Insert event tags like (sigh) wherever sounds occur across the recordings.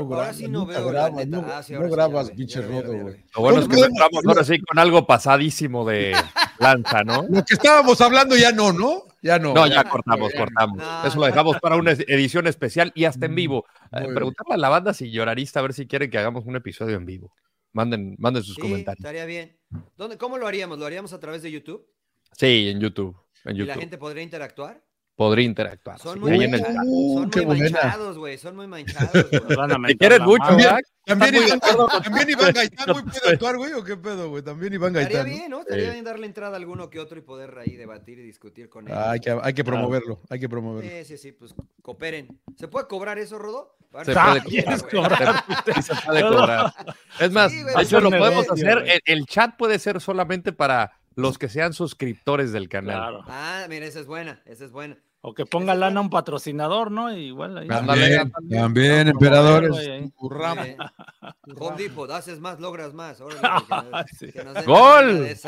Ahora sí no veo, la grabas, neta. no, Ah, sí, no ahora sí, grabas, ya rodo, güey. Lo bueno es que No, entramos ahora sí con algo pasadísimo de (laughs) lanza, ¿no? Lo que estábamos hablando ya no, ¿no? Ya no. No, ya cortamos, ya. cortamos. No, Eso lo dejamos para una edición especial y hasta en vivo. Muy Eh, preguntarle a la banda si llorarista a ver si quieren que hagamos un episodio en vivo. Manden, manden sus Sí, comentarios. estaría bien. ¿Dónde, ¿Cómo lo haríamos? ¿Lo haríamos a través de YouTube? Sí, en YouTube. En ¿Y YouTube. la gente podría interactuar? Podría interactuar. Son muy. Uh, son muy manchados, güey. Son muy manchados, Te quieren mucho. ¿verdad? También Iván, también Iván Gaitán, puede actuar, güey, o qué pedo, güey. También Iván Estaría Gaitán. ¿no? bien, ¿no? Estaría bien darle entrada a alguno que otro y poder ahí debatir y discutir con él. Ah, hay, que, hay que promoverlo, hay que promoverlo. Sí, sí, sí, pues cooperen. ¿Se puede cobrar eso, Rodo? Se puede ¿quieres, cobrar. se puede cobrar. Es más, Sí, de hecho, lo podemos hacer. el chat puede ser solamente para los que sean suscriptores del canal. Claro. Ah, mira, esa es buena, esa es buena. O que ponga lana a un patrocinador, ¿no? Igual ahí. Ándale, También, ándale. también, No, emperadores. ahí. (laughs) Home Depot, haces más, logras más. Órale, que (laughs) nos- Sí. que nos den ¡Gol! (laughs)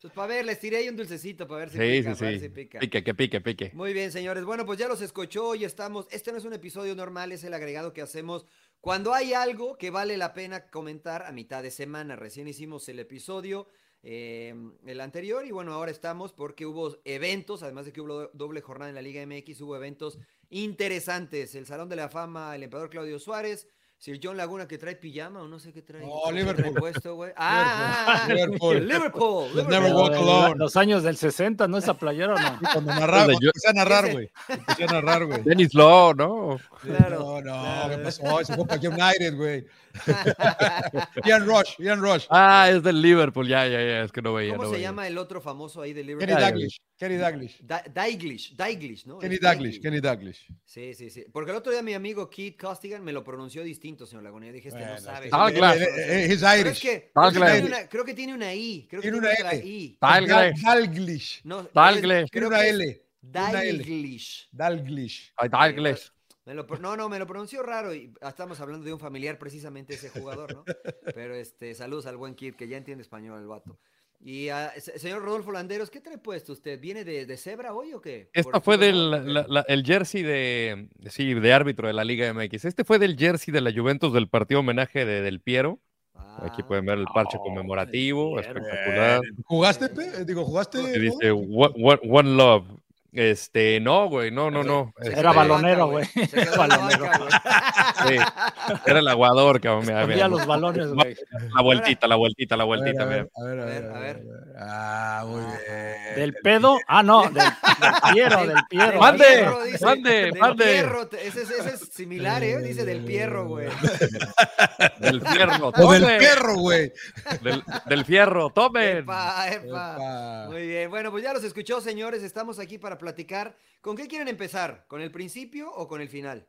Pues para ver, les tiré ahí un dulcecito para ver si Sí, pica, sí, sí. si pica. Pique, que pique, pique. Muy bien, señores. Bueno, pues ya los escuchó y estamos. Este no es un episodio normal, es el agregado que hacemos cuando hay algo que vale la pena comentar a mitad de semana. Recién hicimos el episodio, eh, el anterior, y bueno, ahora estamos porque hubo eventos, además de que hubo do- doble jornada en la Liga MX, hubo eventos interesantes. El Salón de la Fama, el emperador Claudio Suárez. Sir John Laguna que trae pijama o no sé qué trae. No, qué trae Liverpool. puesto, güey. (laughs) Ah, ah, ah, Liverpool. (laughs) Liverpool. Never Liverpool. walk alone. Los años del 60, ¿no? Esa playera, ¿o ¿no? Cuando narraba, empecé a narrar, güey. Empecé a narrar, güey. Dennis Law, ¿no? Claro, No, no, claro. ¿qué pasó? Se fue para United, güey. (laughs) Ian Rush, Ian Rush. Ah, es del Liverpool, ya, ya, ya, es que no veía. ¿Cómo no se veía. llama el otro famoso ahí de Kenny Liverpool? ya Dalglish, Kenny Dalglish. Da- Dalglish, Dalglish, ¿no? Kenny Es Dalglish, Kenny Dalglish. Sí, sí, sí. Porque el otro día mi amigo Keith Costigan me lo pronunció distinto, señor Laguna. Yo dije, este no Bueno, sabe. este- Ah, claro. eh, eh, eh, es Irish. que, creo, que claro. tiene una, creo que tiene una I. Creo que Tiene tiene una L. I. Dalglish. Dalglish. No, Dalglish. es- Tiene creo una L. Una L. Dalglish. Dalglish. Ay, Dalglish. Me lo no, no, me lo pronunció raro y estamos hablando de un familiar precisamente ese jugador, ¿no? (laughs) Pero este, saludos al buen Kid, que ya entiende español el vato. Y ah, se- señor Rodolfo Landeros, ¿qué trae puesto usted? ¿Viene de, de cebra hoy o qué? ¿Por Esta fue del no? la- la- el jersey de sí, de árbitro de la Liga MX. Este fue del jersey de la Juventus del partido homenaje de Del Piero. Aquí Ah, pueden ver el parche Oh, conmemorativo, espectacular. ¿Jugaste, Pe? Digo, ¿jugaste? Dice one, one- one love. Este, no, güey, no, no, no. Este, Era la balonero, güey. La Balonero. sí, era el aguador, cabrón. mira, mira. Los balones, güey. La vueltita, la vueltita, la vueltita, a ver, mira. a ver, a A ver, a ver. Ah, muy bien. Del pedo. Ah, no, del, del del Piero. Mande, Pierro, dice, mande, del mande. Pierro, ese, es- ese es similar, ¿eh? Dice del Pierro, güey. Del fierro, O del perro, güey. Del, del fierro, tomen. Epa, epa. Epa. Muy bien, bueno, pues ya los escuchó, señores. Estamos aquí para platicar. ¿Con qué quieren empezar? ¿Con el principio o con el final?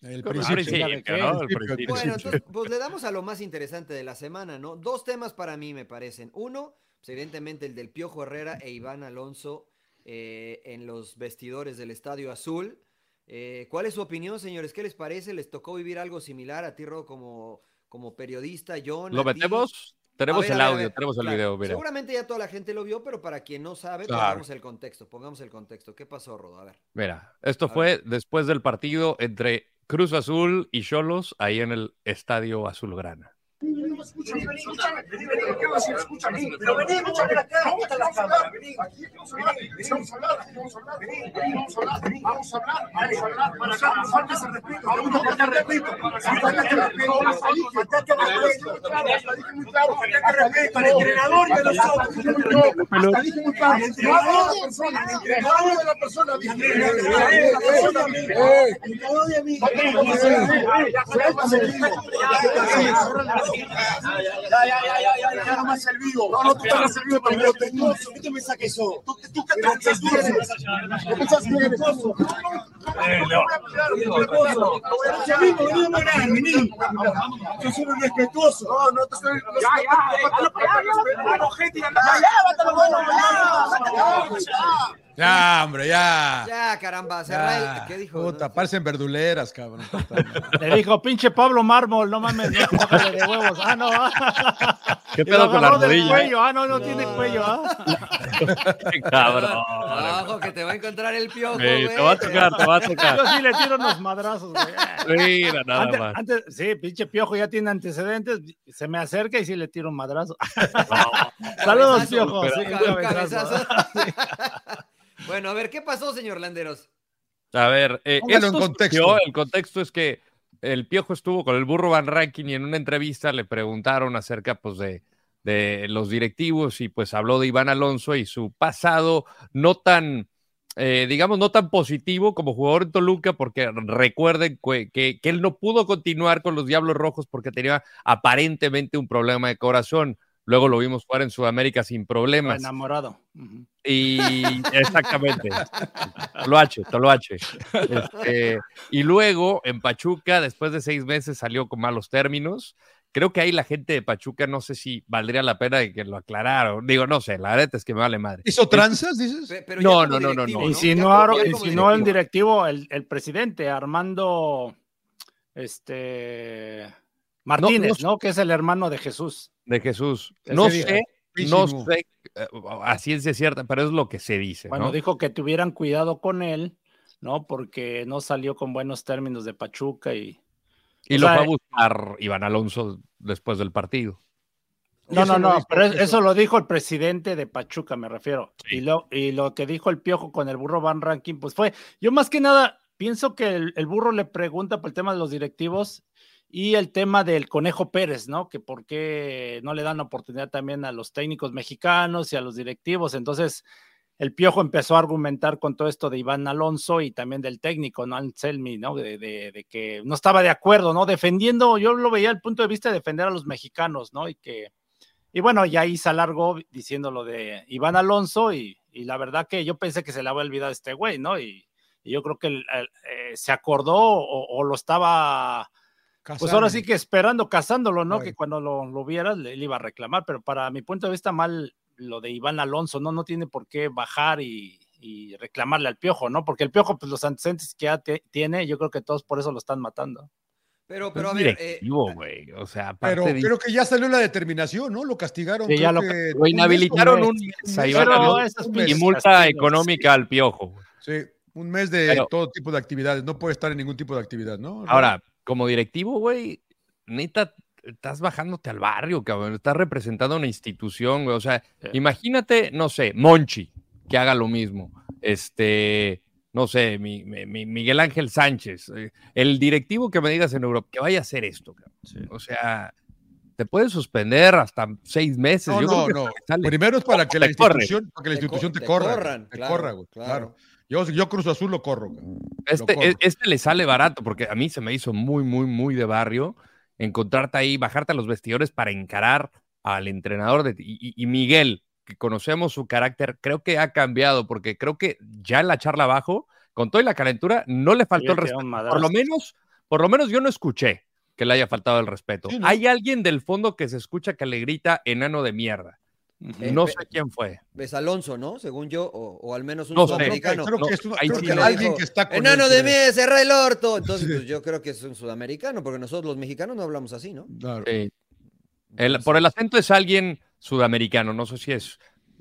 El principio. principio, ¿no? El Principio, principio. Bueno, entonces, pues le damos a lo más interesante de la semana, ¿no? Dos temas para mí me parecen. Uno, pues, evidentemente el del Piojo Herrera e Iván Alonso eh, en los vestidores del Estadio Azul. Eh, ¿Cuál es su opinión, señores? ¿Qué les parece? ¿Les tocó vivir algo similar a ti, Ro, como, como periodista? John, ¿Lo metemos? Tenemos ver, el audio, ver. tenemos el video, mira. Seguramente ya toda la gente lo vio, pero para quien no sabe, Claro. pongamos el contexto. Pongamos el contexto. ¿Qué pasó, Rodo? A ver. Mira, esto A fue después del partido entre Cruz Azul y Cholos ahí en el Estadio Azulgrana. Escúchame, vení, escúchame, vení, vení, ¿qué vas a pero vení, escúchame acá, vamos a hablar, vení, vamos a hablar, aquí vamos a hablar, vamos a hablar, vamos a hablar, vamos a hablar, para acá, no faltes el respeto, vamos a faltar respeto, respeto, respeto, hasta dije muy claro, faltate el respeto al entrenador hasta dije muy claro, al de la persona, al entrenador de la persona, al entrenador de la persona, dije, al entrenador de mí, ya, ya, ya, ya, ya, ya no. No, no, tú te has servido para. ¿Qué te pensás que sos? ¿Tú, tú qué te pensás que eres? ¿Qué pensás que eres? Si a mí me venía a ganar, vení. Yo soy un respetuoso. No, no te estoy... Ya, ya, ya, ya, ya, ya, ya, ya, ya, ya, Ya, hombre, ya. Ya, caramba, cerra Ya. El- ¿Qué dijo? Puta, No, parecen verduleras, cabrón. (laughs) Le dijo, pinche Pablo Mármol, no mames, no, de huevos. Ah, no. ah. (laughs) ¿Qué pedo con la rodilla? cuello. Ah, no, no, No. tiene cuello. Ah. (laughs) Cabrón. Ojo, que te va a encontrar el piojo, Sí, güey. te va a tocar, te va a tocar. Yo sí le tiro unos madrazos, güey. Mira, nada Antes, más. antes- sí, pinche piojo ya tiene antecedentes. Se me acerca y sí le tiro un madrazo. Saludos, Cabezazo, piojo. pero- sí, cabezazo. cabezazo. Bueno, a ver, ¿qué pasó, señor Landeros? A ver, eh, en contexto. surgió, el contexto es que el Piojo estuvo con el burro Van Ranking y en una entrevista le preguntaron acerca pues, de, de los directivos y pues habló de Iván Alonso y su pasado no tan, eh, digamos, no tan positivo como jugador en Toluca, porque recuerden que, que- que él no pudo continuar con los Diablos Rojos porque tenía aparentemente un problema de corazón. Luego lo vimos jugar en Sudamérica sin problemas. Enamorado. Y exactamente. Toloache, Toloache. Este, y luego en Pachuca, después de seis meses, salió con malos términos. Creo que ahí la gente de Pachuca no sé si valdría la pena de que lo aclararon. Digo, no sé, la verdad es que me vale madre. ¿Hizo tranzas, dices? Pero No, no, no, no, no. Insinuaron, insinuó en directivo. directivo el, el presidente Armando este Martínez, no no, Que es el hermano de Jesús. De Jesús. No sé, no sé eh, a ciencia cierta, pero es lo que se dice. Bueno, ¿no? dijo que tuvieran cuidado con él, ¿no? Porque no salió con buenos términos de Pachuca y. y o lo sea, fue a buscar Iván Alonso después del partido. No, no, no, pero es- eso- eso lo dijo el presidente de Pachuca, me refiero. Sí. Y, lo, y lo que dijo el Piojo con el burro Van Ranking, pues fue, yo más que nada pienso que el, el burro le pregunta por el tema de los directivos y el tema del Conejo Pérez, ¿no? Que por qué no le dan oportunidad también a los técnicos mexicanos y a los directivos. Entonces, el Piojo empezó a argumentar con todo esto de Iván Alonso y también del técnico, ¿no? Anselmi, ¿no? De, que no estaba de acuerdo, ¿no? Defendiendo, yo lo veía al punto de vista de defender a los mexicanos, ¿no? Y que y bueno, ya ahí se alargó diciendo lo de Iván Alonso y, la verdad que yo pensé que se le había olvidado a este güey, ¿no? Y, yo creo que el- el, eh, se acordó o lo estaba, pues ahora sí que esperando, cazándolo, ¿no? Ay. Que cuando lo, lo viera le, le iba a reclamar, pero para mi punto de vista mal lo de Iván Alonso, ¿no? No tiene por qué bajar y, y reclamarle al Piojo, ¿no? Porque el Piojo, pues los antecedentes que ya te- tiene, yo creo que todos por eso lo están matando. Pero, pero a ver, eh, directivo, güey. O sea, Pero de- creo que ya salió la determinación, ¿no? Lo castigaron. Sí, ya lo- que lo inhabilitaron mes, un mes a mes, un y mes. multa económica al piojo. Sí, un mes de Pero- todo tipo de actividades. No puede estar en ningún tipo de actividad, ¿no? Ahora, como directivo, güey, neta, estás bajándote al barrio, cabrón. Estás representando una institución, güey. O sea, Sí. imagínate, no sé, Monchi, que haga lo mismo. Este, no sé, mi, mi- mi- Miguel Ángel Sánchez. eh, El directivo que me digas en Europa, que vaya a hacer esto, cabrón. O sea, te puede suspender hasta seis meses. No, Yo creo no, que no. Primero es para que la Te corre. institución, para que la institución te, te corra. corran, te claro, corra, güey. claro. Claro. Yo, yo Cruz Azul lo corro. Este, corro. e- este le sale barato porque a mí se me hizo muy, muy, muy de barrio encontrarte ahí, bajarte a los vestidores para encarar al entrenador de, y, y- y Miguel, que conocemos su carácter, creo que ha cambiado porque creo que ya en la charla abajo, con toda la calentura, no le faltó el respeto. Por lo menos, por lo menos yo no escuché que le haya faltado el respeto. Sí, ¿no? Hay alguien del fondo que se escucha que le grita enano de mierda. Eh, no sé quién fue. es Alonso, ¿no? Según yo, o, o al menos un No sé. Creo que, sudamericano. creo que No, es ahí creo sí que no. alguien dijo, que está con Enano él, de mí, cerra el orto. Entonces, Sí. pues (laughs) yo creo que es un sudamericano, porque nosotros los mexicanos no hablamos así, ¿no? Claro. Sí. El- por el acento es alguien sudamericano, no sé si es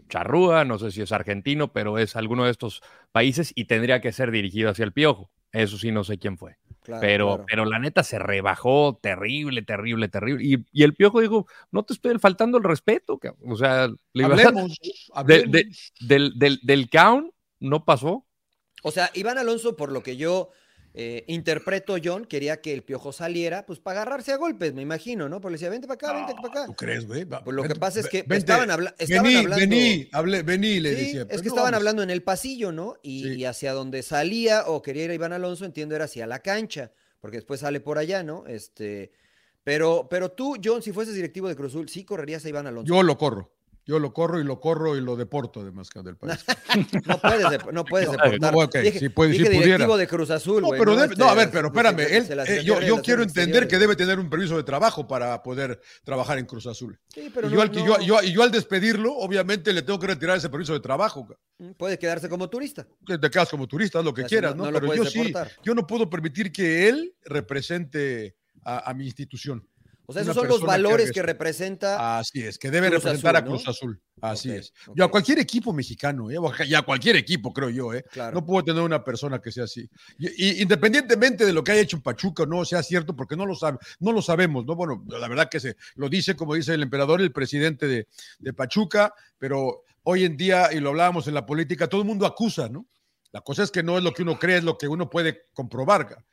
charrúa, no sé si es argentino, pero es alguno de estos países y tendría que ser dirigido hacia el piojo. Eso sí, no sé quién fue. Claro, pero, claro. pero la neta se rebajó terrible, terrible, terrible. Y, y el piojo dijo, no te estoy faltando el respeto. cabrón". O sea, le iba- (laughs) Hablemos, de- de- del, del, del count no pasó. O sea, Iván Alonso, por lo que yo eh, interpreto, John, quería que el piojo saliera, pues para agarrarse a golpes, me imagino, ¿no? Porque le decía, vente para acá, vente para acá. ¿Tú crees, güey? Pues lo que pasa es que vente. estaban, habla- estaban vení, hablando. Vení, hablé, vení, le Sí, decía. es pero que no estaban vamos. hablando en el pasillo, ¿no? Y, Sí. y hacia donde salía o quería ir Iván Alonso, entiendo, era hacia la cancha, porque después sale por allá, ¿no? Este, pero, pero tú, John, si fueses directivo de Cruz Azul, sí correrías a Iván Alonso. Yo lo corro. Yo lo corro y lo corro y lo deporto además que del país. (laughs) No puedes, no deportar. no, ok, dije sí puede- dije directivo pudiera. de Cruz Azul, No, güey. pero debe- Este, no, a ver, pero espérame, él, eh, yo, quiero entender que debe tener un permiso de trabajo para poder trabajar en Cruz Azul. Sí, pero y, no- yo, al- y yo- yo- y yo al despedirlo, obviamente le tengo que retirar ese permiso de trabajo. ca. Puede quedarse como turista. Te quedas como turista, haz lo que si quieras, no- Pero yo sí, yo no puedo permitir que él represente a, a mi institución. O sea, esos son los que valores que eso. representa. Así es, que debe Cruz representar Azul, a Cruz ¿no? Azul. Así es. Y a ok. cualquier equipo mexicano, ¿eh? A- y a cualquier equipo, creo yo, ¿eh? Claro. No puedo tener una persona que sea así. Y, y independientemente de lo que haya hecho en Pachuca, no sea cierto, porque no lo sabe, no lo sabemos, ¿no? Bueno, la verdad que se lo dice, como dice el emperador, el presidente de, de Pachuca, pero hoy en día, y lo hablábamos en la política, todo el mundo acusa, ¿no? La cosa es que no es lo que uno cree, es lo que uno puede comprobar.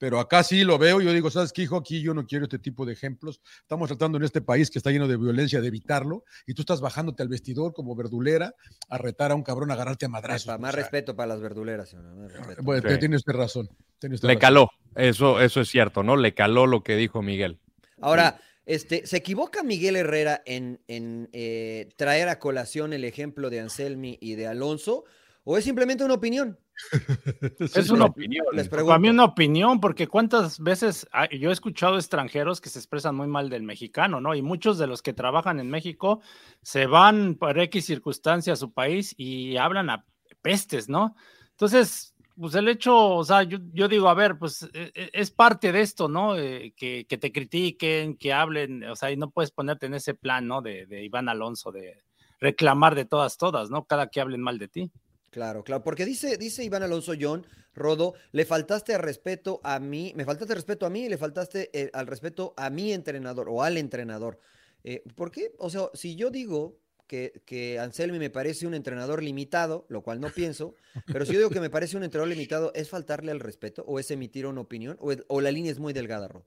Pero acá sí lo veo, yo digo, ¿sabes qué, hijo? Aquí yo no quiero este tipo de ejemplos. Estamos tratando en este país que está lleno de violencia de evitarlo, y tú estás bajándote al vestidor como verdulera a retar a un cabrón, a agarrarte a madrazos. Más, o más sea, respeto para las verduleras. señor, más respeto. Bueno, Sí. tiene usted razón. tiene usted Le razón. caló, eso, eso es cierto, ¿no? Le caló lo que dijo Miguel. Ahora, este, ¿se equivoca Miguel Herrera en, en, eh, traer a colación el ejemplo de Anselmi y de Alonso? ¿O es simplemente una opinión? (laughs) Es una opinión. Les Para mí una opinión, porque cuántas veces yo he escuchado extranjeros que se expresan muy mal del mexicano, ¿no? Y muchos de los que trabajan en México se van por X circunstancia a su país y hablan a pestes, ¿no? Entonces, pues el hecho, o sea, yo, yo digo, a ver, pues eh, eh, es parte de esto, ¿no? Eh, que, que te critiquen, que hablen, o sea, y no puedes ponerte en ese plan, ¿no? De, de Iván Alonso, de reclamar de todas, todas, ¿no? Cada que hablen mal de ti. Claro, claro, porque dice, dice Iván Alonso John, Rodo, le faltaste al respeto a mí, me faltaste respeto a mí y le faltaste eh, al respeto a mi entrenador o al entrenador. Eh, ¿Por qué? O sea, si yo digo que, que Anselmi me parece un entrenador limitado, lo cual no pienso, (laughs) pero si yo digo que me parece un entrenador limitado, ¿es faltarle al respeto o es emitir una opinión o, es- o la línea es muy delgada, Rodo?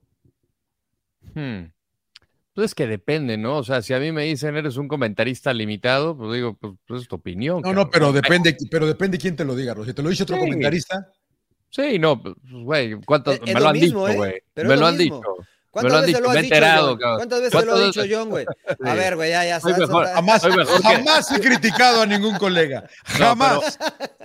Hmm. Pues es que depende, ¿no? O sea, si a mí me dicen eres un comentarista limitado, pues digo, pues, pues es tu opinión. No, no, pero depende, pero depende quién te lo diga. Si te lo dice otro Sí. comentarista, Sí, no, pues, güey, ¿cuántas? Me lo han mismo, dicho, ¿eh? güey. Me lo lo han mismo. dicho. ¿Cuántas lo han veces dicho, lo has me he dicho, enterado, cabrón. ¿Cuántas veces lo ha ¿Cuántas dicho? John, güey? A Sí. ver, güey, ya, ya. Soy mejor. jamás, Soy mejor que- jamás he criticado a ningún colega. (laughs) No, Jamás.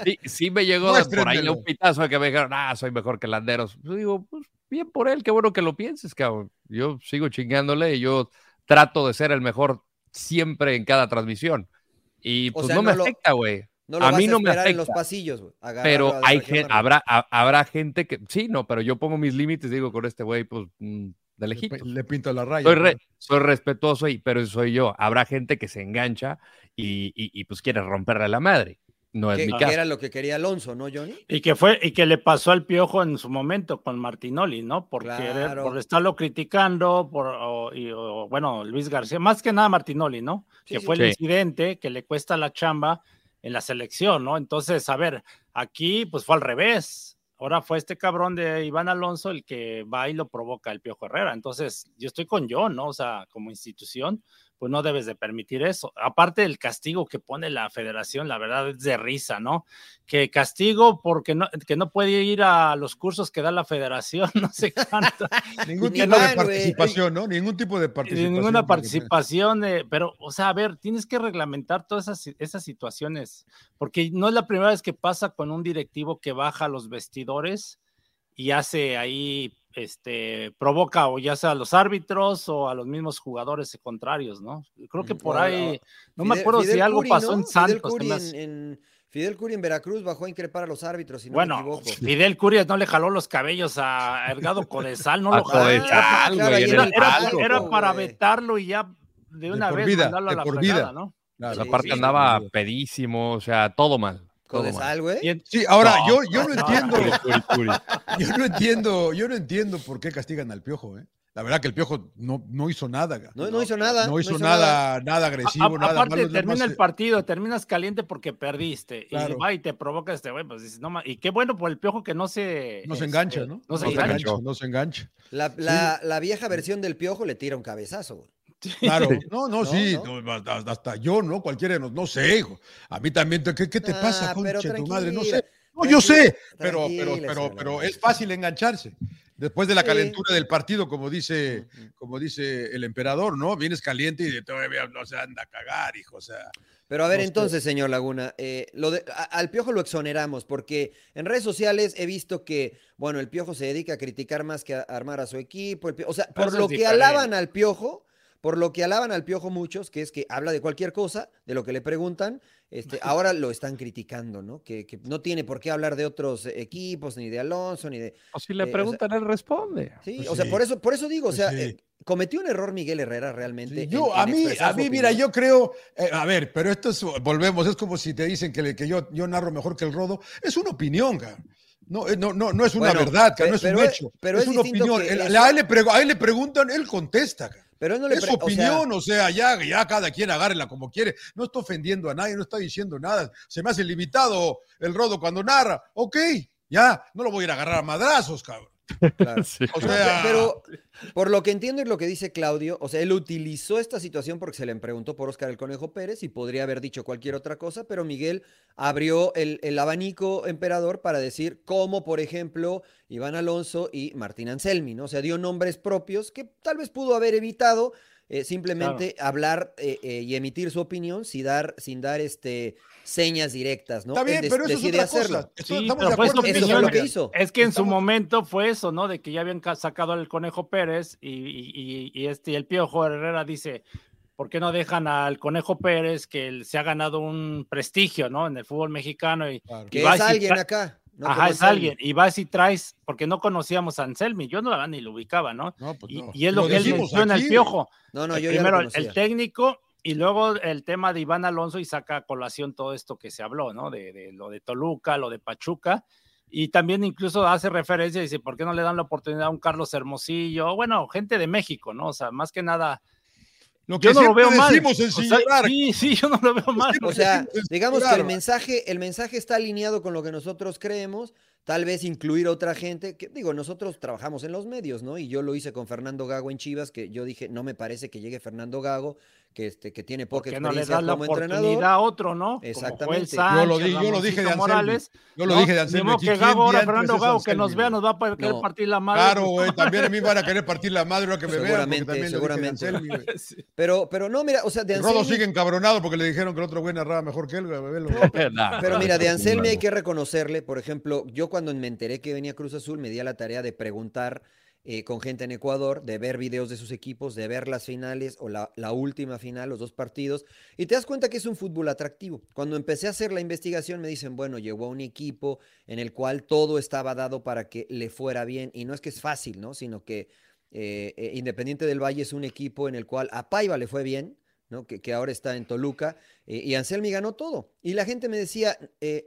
Sí, sí me llegó por ahí un pitazo de que me dijeron, ah, soy mejor que Landeros. Yo digo, pues bien por él, qué bueno que lo pienses, cabrón. Yo sigo chingándole y yo trato de ser el mejor siempre en cada transmisión. Y O pues sea, no me lo- afecta, güey. No lo A vas mí a no me esperar en los afecta. pasillos, Pero a hay gente, habrá, ha- habrá gente que, sí, no, pero yo pongo mis límites, digo, con este güey, pues, mm, de Le, lejitos. le pinto la raya. Soy, re- soy respetuoso, y, pero soy yo. Habrá gente que se engancha y, y- y, pues quiere romperle la madre. No es Que, mi caso. era lo que quería Alonso, ¿no, Johnny? Y que fue, y que le pasó al piojo en su momento con Martinoli, ¿no? Por querer, Claro. por estarlo criticando, por o- y- o, bueno, Luis García, más que nada Martinoli, ¿no? Sí, que sí. fue el Sí. incidente que le cuesta la chamba en la selección, ¿no? Entonces, a ver, aquí pues fue al revés. Ahora fue este cabrón de Iván Alonso el que va y lo provoca el Piojo Herrera. Entonces, yo estoy con John, ¿no? O sea, como institución, pues no debes de permitir eso. Aparte del castigo que pone la federación, la verdad es de risa, ¿no? Que castigo porque no, que no puede ir a los cursos que da la federación, (laughs) no sé cuánto. (laughs) Ningún Ni tipo de participación, ¿no? Ningún tipo de participación. ninguna porque- participación, eh, pero, o sea, a ver, tienes que reglamentar todas esas, esas situaciones, porque no es la primera vez que pasa con un directivo que baja a los vestidores y hace ahí, este, provoca o ya sea a los árbitros o a los mismos jugadores contrarios, ¿no? Creo que por O- ahí, no me Fidel- acuerdo si Fidel algo Curi, pasó ¿no? en Fidel Santos. Curi se me en, Fidel Curi en Veracruz bajó a increpar a los árbitros, si no me Bueno, equivoco. Fidel Curias no le jaló los cabellos a Ergado Codesal, no (laughs) lo jaló. Codesal, claro, güey, ahí en Era, era- palco, era güey. para vetarlo y ya de una por vez vida, mandarlo a de la por fregada, vida. ¿no? Claro. Sí, Aparte sí, andaba sí. pedísimo, o sea, todo mal. Güey. Sí, ahora No, yo, yo no, no, entiendo, Curi, curi. yo no entiendo, yo no entiendo por qué castigan al piojo, ¿eh? La verdad que el piojo no, no hizo nada. No, no hizo nada. No hizo nada, nada agresivo, A- nada aparte, malo, nada termina más, el partido, terminas caliente porque perdiste. Claro. Y va y te provoca este güey. Pues dices, no ma- Y qué bueno por el piojo que no se. No se este, engancha, ¿no? No se se engancha. no se engancha. La, la- la vieja versión del piojo le tira un cabezazo, güey. (laughs) Claro, no, no, No, sí, no. no, hasta, hasta yo, ¿no? Cualquiera de nos, no sé, hijo. A mí también, ¿qué, qué te Ah, pasa, pero concha de tu madre? No sé. No, yo sé, pero, pero, pero, pero es fácil engancharse. Después de la Sí. calentura del partido, como dice, como dice el emperador, ¿no? Vienes caliente y todavía no se anda a cagar, hijo. O sea, Pero a ver, entonces, señor Laguna, eh, lo de- a- al Piojo lo exoneramos porque en redes sociales he visto que, bueno, el Piojo se dedica a criticar más que a armar a su equipo. el o sea, por eso lo que diferente. alaban al Piojo, por lo que alaban al Piojo muchos, que es que habla de cualquier cosa, de lo que le preguntan, este, ahora lo están criticando, ¿no? Que, que no tiene por qué hablar de otros eh, equipos, ni de Alonso, ni de... O si le Eh, o sea- preguntan, él responde. Sí, Pues o sea, sí. por eso, por eso digo, o Pues sea, sí. eh, cometió un error Miguel Herrera realmente. Sí, yo, en a mí, a mí, mira, yo creo, eh, a ver, pero esto es, volvemos, es como si te dicen que, le- que yo, yo narro mejor que el rodo. Es una opinión, cabrón. No, eh, no, no, no es una Bueno, verdad, pe- no es pero un hecho. pero es, es una opinión. que El- a, él le a él le preguntan, él contesta. Pero él no le Es pre- o sea, opinión, o sea, ya, ya cada quien agárrela como quiere. No está ofendiendo a nadie, no está diciendo nada. Se me hace limitado el rodo cuando narra. Ok, ya, no lo voy a ir a agarrar a madrazos, cabrón. Claro. (laughs) Sí. O sea, pero por lo que entiendo y lo que dice Claudio, o sea, él utilizó esta situación porque se le preguntó por Óscar el Conejo Pérez y podría haber dicho cualquier otra cosa, pero Miguel abrió el, el abanico emperador para decir cómo, por ejemplo, Iván Alonso y Martín Anselmi, ¿no? O sea, dio nombres propios que tal vez pudo haber evitado eh, simplemente hablar eh, eh, y emitir su opinión sin dar, sin dar este, señas directas, ¿no? está bien, Él pero eso es otra hacerlo. cosa. Sí, estamos pero de fue acuerdo Eso lo que hizo. Es que en su momento fue eso, ¿no? De que ya habían ca- sacado al Conejo Pérez y, y- y- este y el Piojo Herrera dice, ¿por qué no dejan al Conejo Pérez que él se ha ganado un prestigio, ¿no? En el fútbol mexicano y, Claro. Que es alguien acá. No Ajá, es alguien. Y vas y traes, porque no conocíamos a Anselmi, yo no la ni lo ubicaba, ¿no? No, pues Y, no. y es lo, Lo que él menciona el. Piojo. No, no, yo ya primero el técnico y luego el tema de Iván Alonso y saca a colación todo esto que se habló, ¿no? De, de lo de Toluca, lo de Pachuca. Y también incluso hace referencia, dice, ¿por qué no le dan la oportunidad a un Carlos Hermosillo? Bueno, gente de México, ¿no? O sea, más que nada, Lo que yo no lo veo mal. O sea, sí, sí, yo no lo veo mal. O sea, digamos que el mensaje, el mensaje está alineado con lo que nosotros creemos, tal vez incluir a otra gente, que digo, nosotros trabajamos en los medios, ¿no? Y yo lo hice con Fernando Gago en Chivas, que yo dije, no me parece que llegue Fernando Gago, que este, que tiene ¿Por poca qué no le experiencia das la como oportunidad a otro, no? Exactamente. Joel Yo lo Sánchez, di- yo lo dije de Anselmi. Morales. Yo lo ¿no? dije de Anselmi. aquí, que ¿quién Gago, ahora Fernando Gago, que nos Anselmi, vea, nos va a querer No. partir la madre. Claro, güey, (laughs) también a mí van a querer partir la madre que me vean, porque Seguramente, seguramente. Anselmi. (laughs) Sí. Pero, pero no, mira, o sea, de El Rodo Anselmi- sigue encabronado porque le dijeron que el otro güey narraba mejor que él, güey. güey. (laughs) Nah, Pero mira, de no, Anselmi hay no. que reconocerle, por ejemplo, yo cuando me enteré que venía Cruz Azul, me di a la tarea de preguntar eh, con gente en Ecuador, de ver videos de sus equipos, de ver las finales o la, última final, los dos partidos, y te das cuenta que es un fútbol atractivo. Cuando empecé a hacer la investigación me dicen, bueno, llegó a un equipo en el cual todo estaba dado para que le fuera bien, y no es que es fácil, ¿no? Sino que eh, eh, Independiente del Valle es un equipo en el cual a Paiva le fue bien, ¿no? Que, ahora está en Toluca, y Anselmi ganó todo. Y la gente me decía,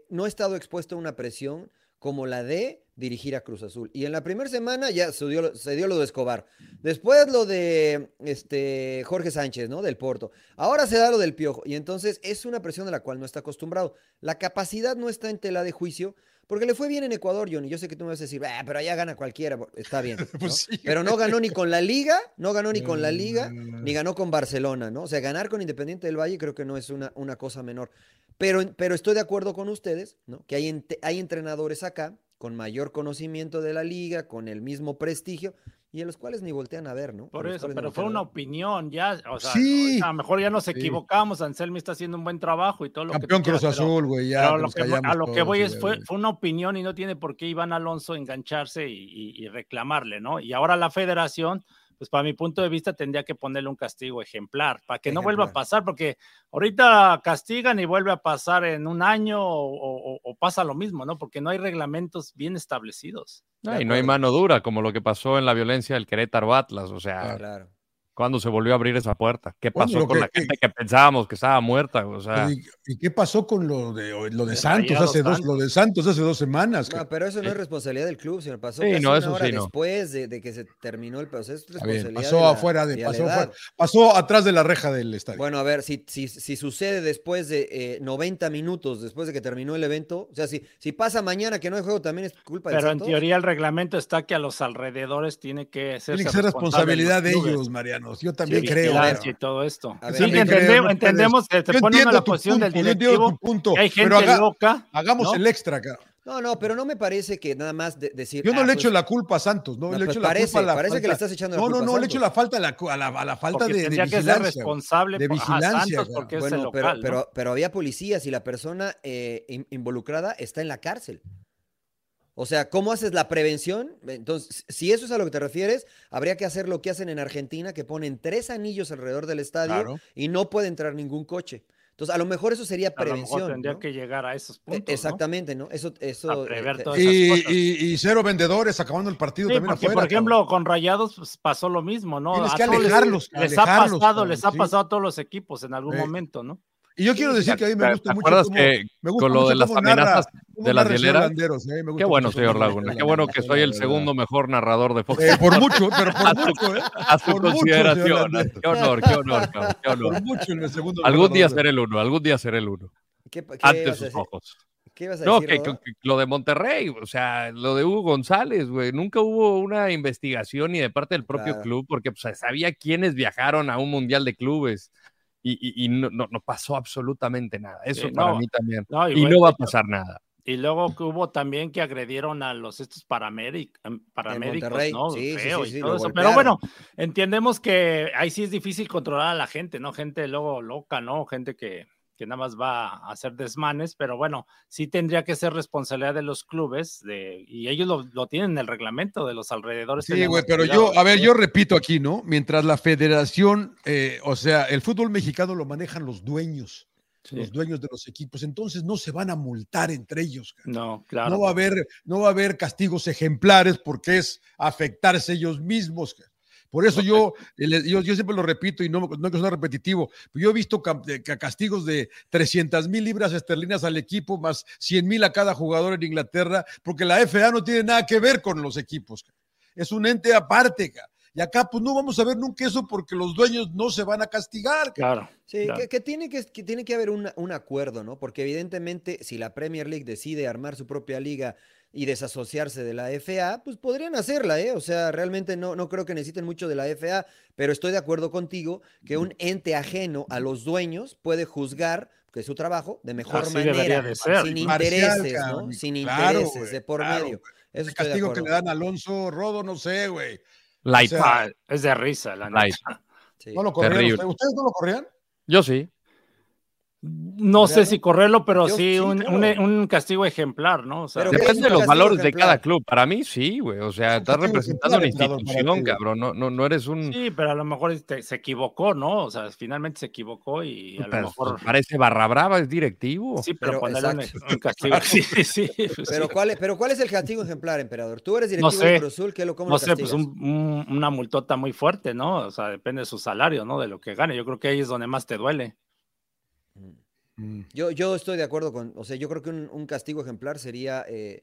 no he estado expuesto a una presión como la de dirigir a Cruz Azul. Y en la primera semana ya se dio, lo de Escobar. Después lo de este, Jorge Sánchez, ¿no? Del Porto. Ahora se da lo del Piojo. Y entonces es una presión a la cual no está acostumbrado. La capacidad no está en tela de juicio. Porque le fue bien en Ecuador, Johnny. Yo sé que tú me vas a decir, "Ah, pero allá gana cualquiera. Está bien. (laughs) ¿no? Pues sí. Pero no ganó ni con la Liga, no ganó ni con la No, Liga, no, no, no. ni ganó con Barcelona, ¿no? O sea, ganar con Independiente del Valle creo que no es una, una cosa menor. Pero, pero estoy de acuerdo con ustedes, ¿no? Que hay, hay entrenadores acá con mayor conocimiento de la liga, con el mismo prestigio, y en los cuales ni voltean a ver, ¿no? Por A eso, pero fue a una opinión, ya, o sea, Sí. a lo mejor ya nos Sí. equivocamos, Anselmi está haciendo un buen trabajo y todo lo Campeón que tú Cruz Azul, güey. Ya pero a nos lo, que, a lo que voy es, fue, fue una opinión y no tiene por qué Iván Alonso engancharse y, y- y reclamarle, ¿no? Y ahora la federación, pues para mi punto de vista tendría que ponerle un castigo ejemplar, para que no vuelva a pasar, porque ahorita castigan y vuelve a pasar en un año o, o- o pasa lo mismo, ¿no? Porque no hay reglamentos bien establecidos. No, y no hay mano dura, como lo que pasó en la violencia del Querétaro Atlas. O sea, Claro. ¿Cuándo se volvió a abrir esa puerta? ¿Qué pasó con que- la gente que pensábamos que estaba muerta? O sea, ¿Y, y qué pasó con lo de, lo de Santos hace dos, lo de Santos hace dos semanas? No, pero eso no es responsabilidad del club, señor. Pasó Sí, casi no, una eso hora sí, no. después de, de que se terminó el proceso. Es responsabilidad pasó de la- afuera de, de pasó, afuera- pasó atrás de la reja del estadio. Bueno, a ver, si, si, si sucede después de eh, 90 minutos, después de que terminó el evento, o sea, si, si pasa mañana que no hay juego, también es culpa de Pero en teoría el reglamento está que a los alrededores tiene que ser Tiene que ser responsabilidad de ellos, Yo también Sí, creo. pero- y todo esto. A ver, sí, entendemos, no entendemos que te Yo pone uno en la posición del punto, yo entiendo directivo, tu punto, hay gente pero haga- loca. hagamos ¿no? el extra acá. No, no, pero no me parece que nada más de- decir. Yo no ah, le pues, echo la culpa a Santos, no, no, le pues echo la parece, culpa a la parece que le falta- estás echando la No, culpa no, a no, le echo Santos. la falta a la, a la, a la falta Porque de, de tendría que ser vigilancia. responsable de vigilancia, Santos cara. porque es el Bueno, pero, local, ¿no? pero, pero había policías y la persona eh, in- involucrada está en la cárcel. O sea, ¿cómo haces la prevención? Entonces, si eso es a lo que te refieres, habría que hacer lo que hacen en Argentina, que ponen tres anillos alrededor del estadio Claro. y no puede entrar ningún coche. Entonces, a lo mejor eso sería A lo mejor prevención. tendría ¿no? que llegar a esos E- puntos. ¿no? Exactamente, ¿no? Eso, eso. A prever eh, todas eh, esas Y, cosas. y- y cero vendedores acabando el partido Sí, también porque afuera. por ejemplo con Rayados pues, pasó lo mismo, ¿no? Tienes A que todos les- alejarlos, les, ha alejarlos, pasado, les ha sí. pasado a todos los equipos en algún momento, ¿no? Y yo quiero decir que a mí me ¿Te- gusta te mucho. cómo- que me gusta con lo de las narra- amenazas de las hieleras? Eh, me gusta Qué bueno, señor Laguna. Qué bueno que soy el segundo mejor narrador de Fox. Eh, por mucho, pero por (laughs) mucho, ¿eh? a su por consideración. Landeros. Qué honor, qué honor, cabrón, qué honor. Por mucho en el segundo. Algún día seré el uno, algún día seré el uno. ¿qué, qué Ante sus decir? ojos. ¿Qué ibas a No, decir, que, Rodo? que- que lo de Monterrey, o sea, lo de Hugo González, güey, nunca hubo una investigación ni de parte del propio Claro. club, porque pues, sabía quiénes viajaron a un mundial de clubes y, y- y no, no- no pasó absolutamente nada. Eso Sí, para no, mí también. no, y igual, no va a pasar nada. Y luego que hubo también que agredieron a los estos paramédic- em, paramédicos, ¿no? sí, sí, Feo sí, y todo eso. Pero bueno, entendemos que ahí sí es difícil controlar a la gente, ¿no? Gente luego loca, ¿no? Gente que, que nada más va a hacer desmanes, pero bueno, sí tendría que ser responsabilidad de los clubes de, y ellos lo, lo tienen en el reglamento de los alrededores. Sí, güey, pero cuidado. yo, a ver, yo repito aquí, ¿no? Mientras la federación, eh, o sea, el fútbol mexicano lo manejan los dueños, Sí. los dueños de los equipos, entonces no se van a multar entre ellos. cara. No, claro. No va a haber, no va a haber castigos ejemplares porque es afectarse ellos mismos. cara. Por eso yo, le- yo, yo siempre lo repito y no, no que sea repetitivo, pero yo he visto castigos de 300 mil libras esterlinas al equipo, más 100 mil a cada jugador en Inglaterra, porque la FA no tiene nada que ver con los equipos. Es un ente aparte. cara. Y acá pues no vamos a ver nunca eso porque los dueños no se van a castigar. Claro. Sí, Claro. que, que tiene que, que tiene que haber una- un acuerdo, ¿no? Porque evidentemente si la Premier League decide armar su propia liga y desasociarse de la FA, pues podrían hacerla, ¿eh? O sea, realmente no, no creo que necesiten mucho de la FA, pero estoy de acuerdo contigo que un ente ajeno a los dueños puede juzgar, que es su trabajo, de mejor Así manera, debería de ser. sin intereses, ¿no? Sin Claro, intereses de por claro, medio. Eso de castigo que le dan a Alonso Rodo, no sé, güey. Light. O sea, es de risa, la Light. neta. Sí. No lo ustedes. ¿Ustedes no lo corrían? Yo sí. No sé si correrlo, pero sí, sí, un, claro. un- un castigo ejemplar, ¿no? O sea, Pero ¿qué es Depende de los valores de cada club. Para mí sí, güey. O sea, Es un estás representando una institución, ti. cabrón. No, no, no eres un. sí, pero a lo mejor este, se equivocó, ¿no? O sea, finalmente se equivocó y a lo mejor. pues, parece barra brava, es directivo. Sí, pero, Pero, ponerle un, exacto. un castigo. (laughs) Sí, sí, (laughs) pues Pero, sí. ¿cuál es, pero ¿cuál es el castigo ejemplar, emperador? Tú eres directivo sé. de Cruz Azul, ¿qué lo, ¿cómo No lo sé, pues un- una multota muy fuerte, ¿no? O sea, depende de su salario, ¿no? De lo que gane. Yo creo que ahí es donde más te duele. Mm. Yo, yo estoy de acuerdo con, o sea, yo creo que un, un castigo ejemplar sería eh,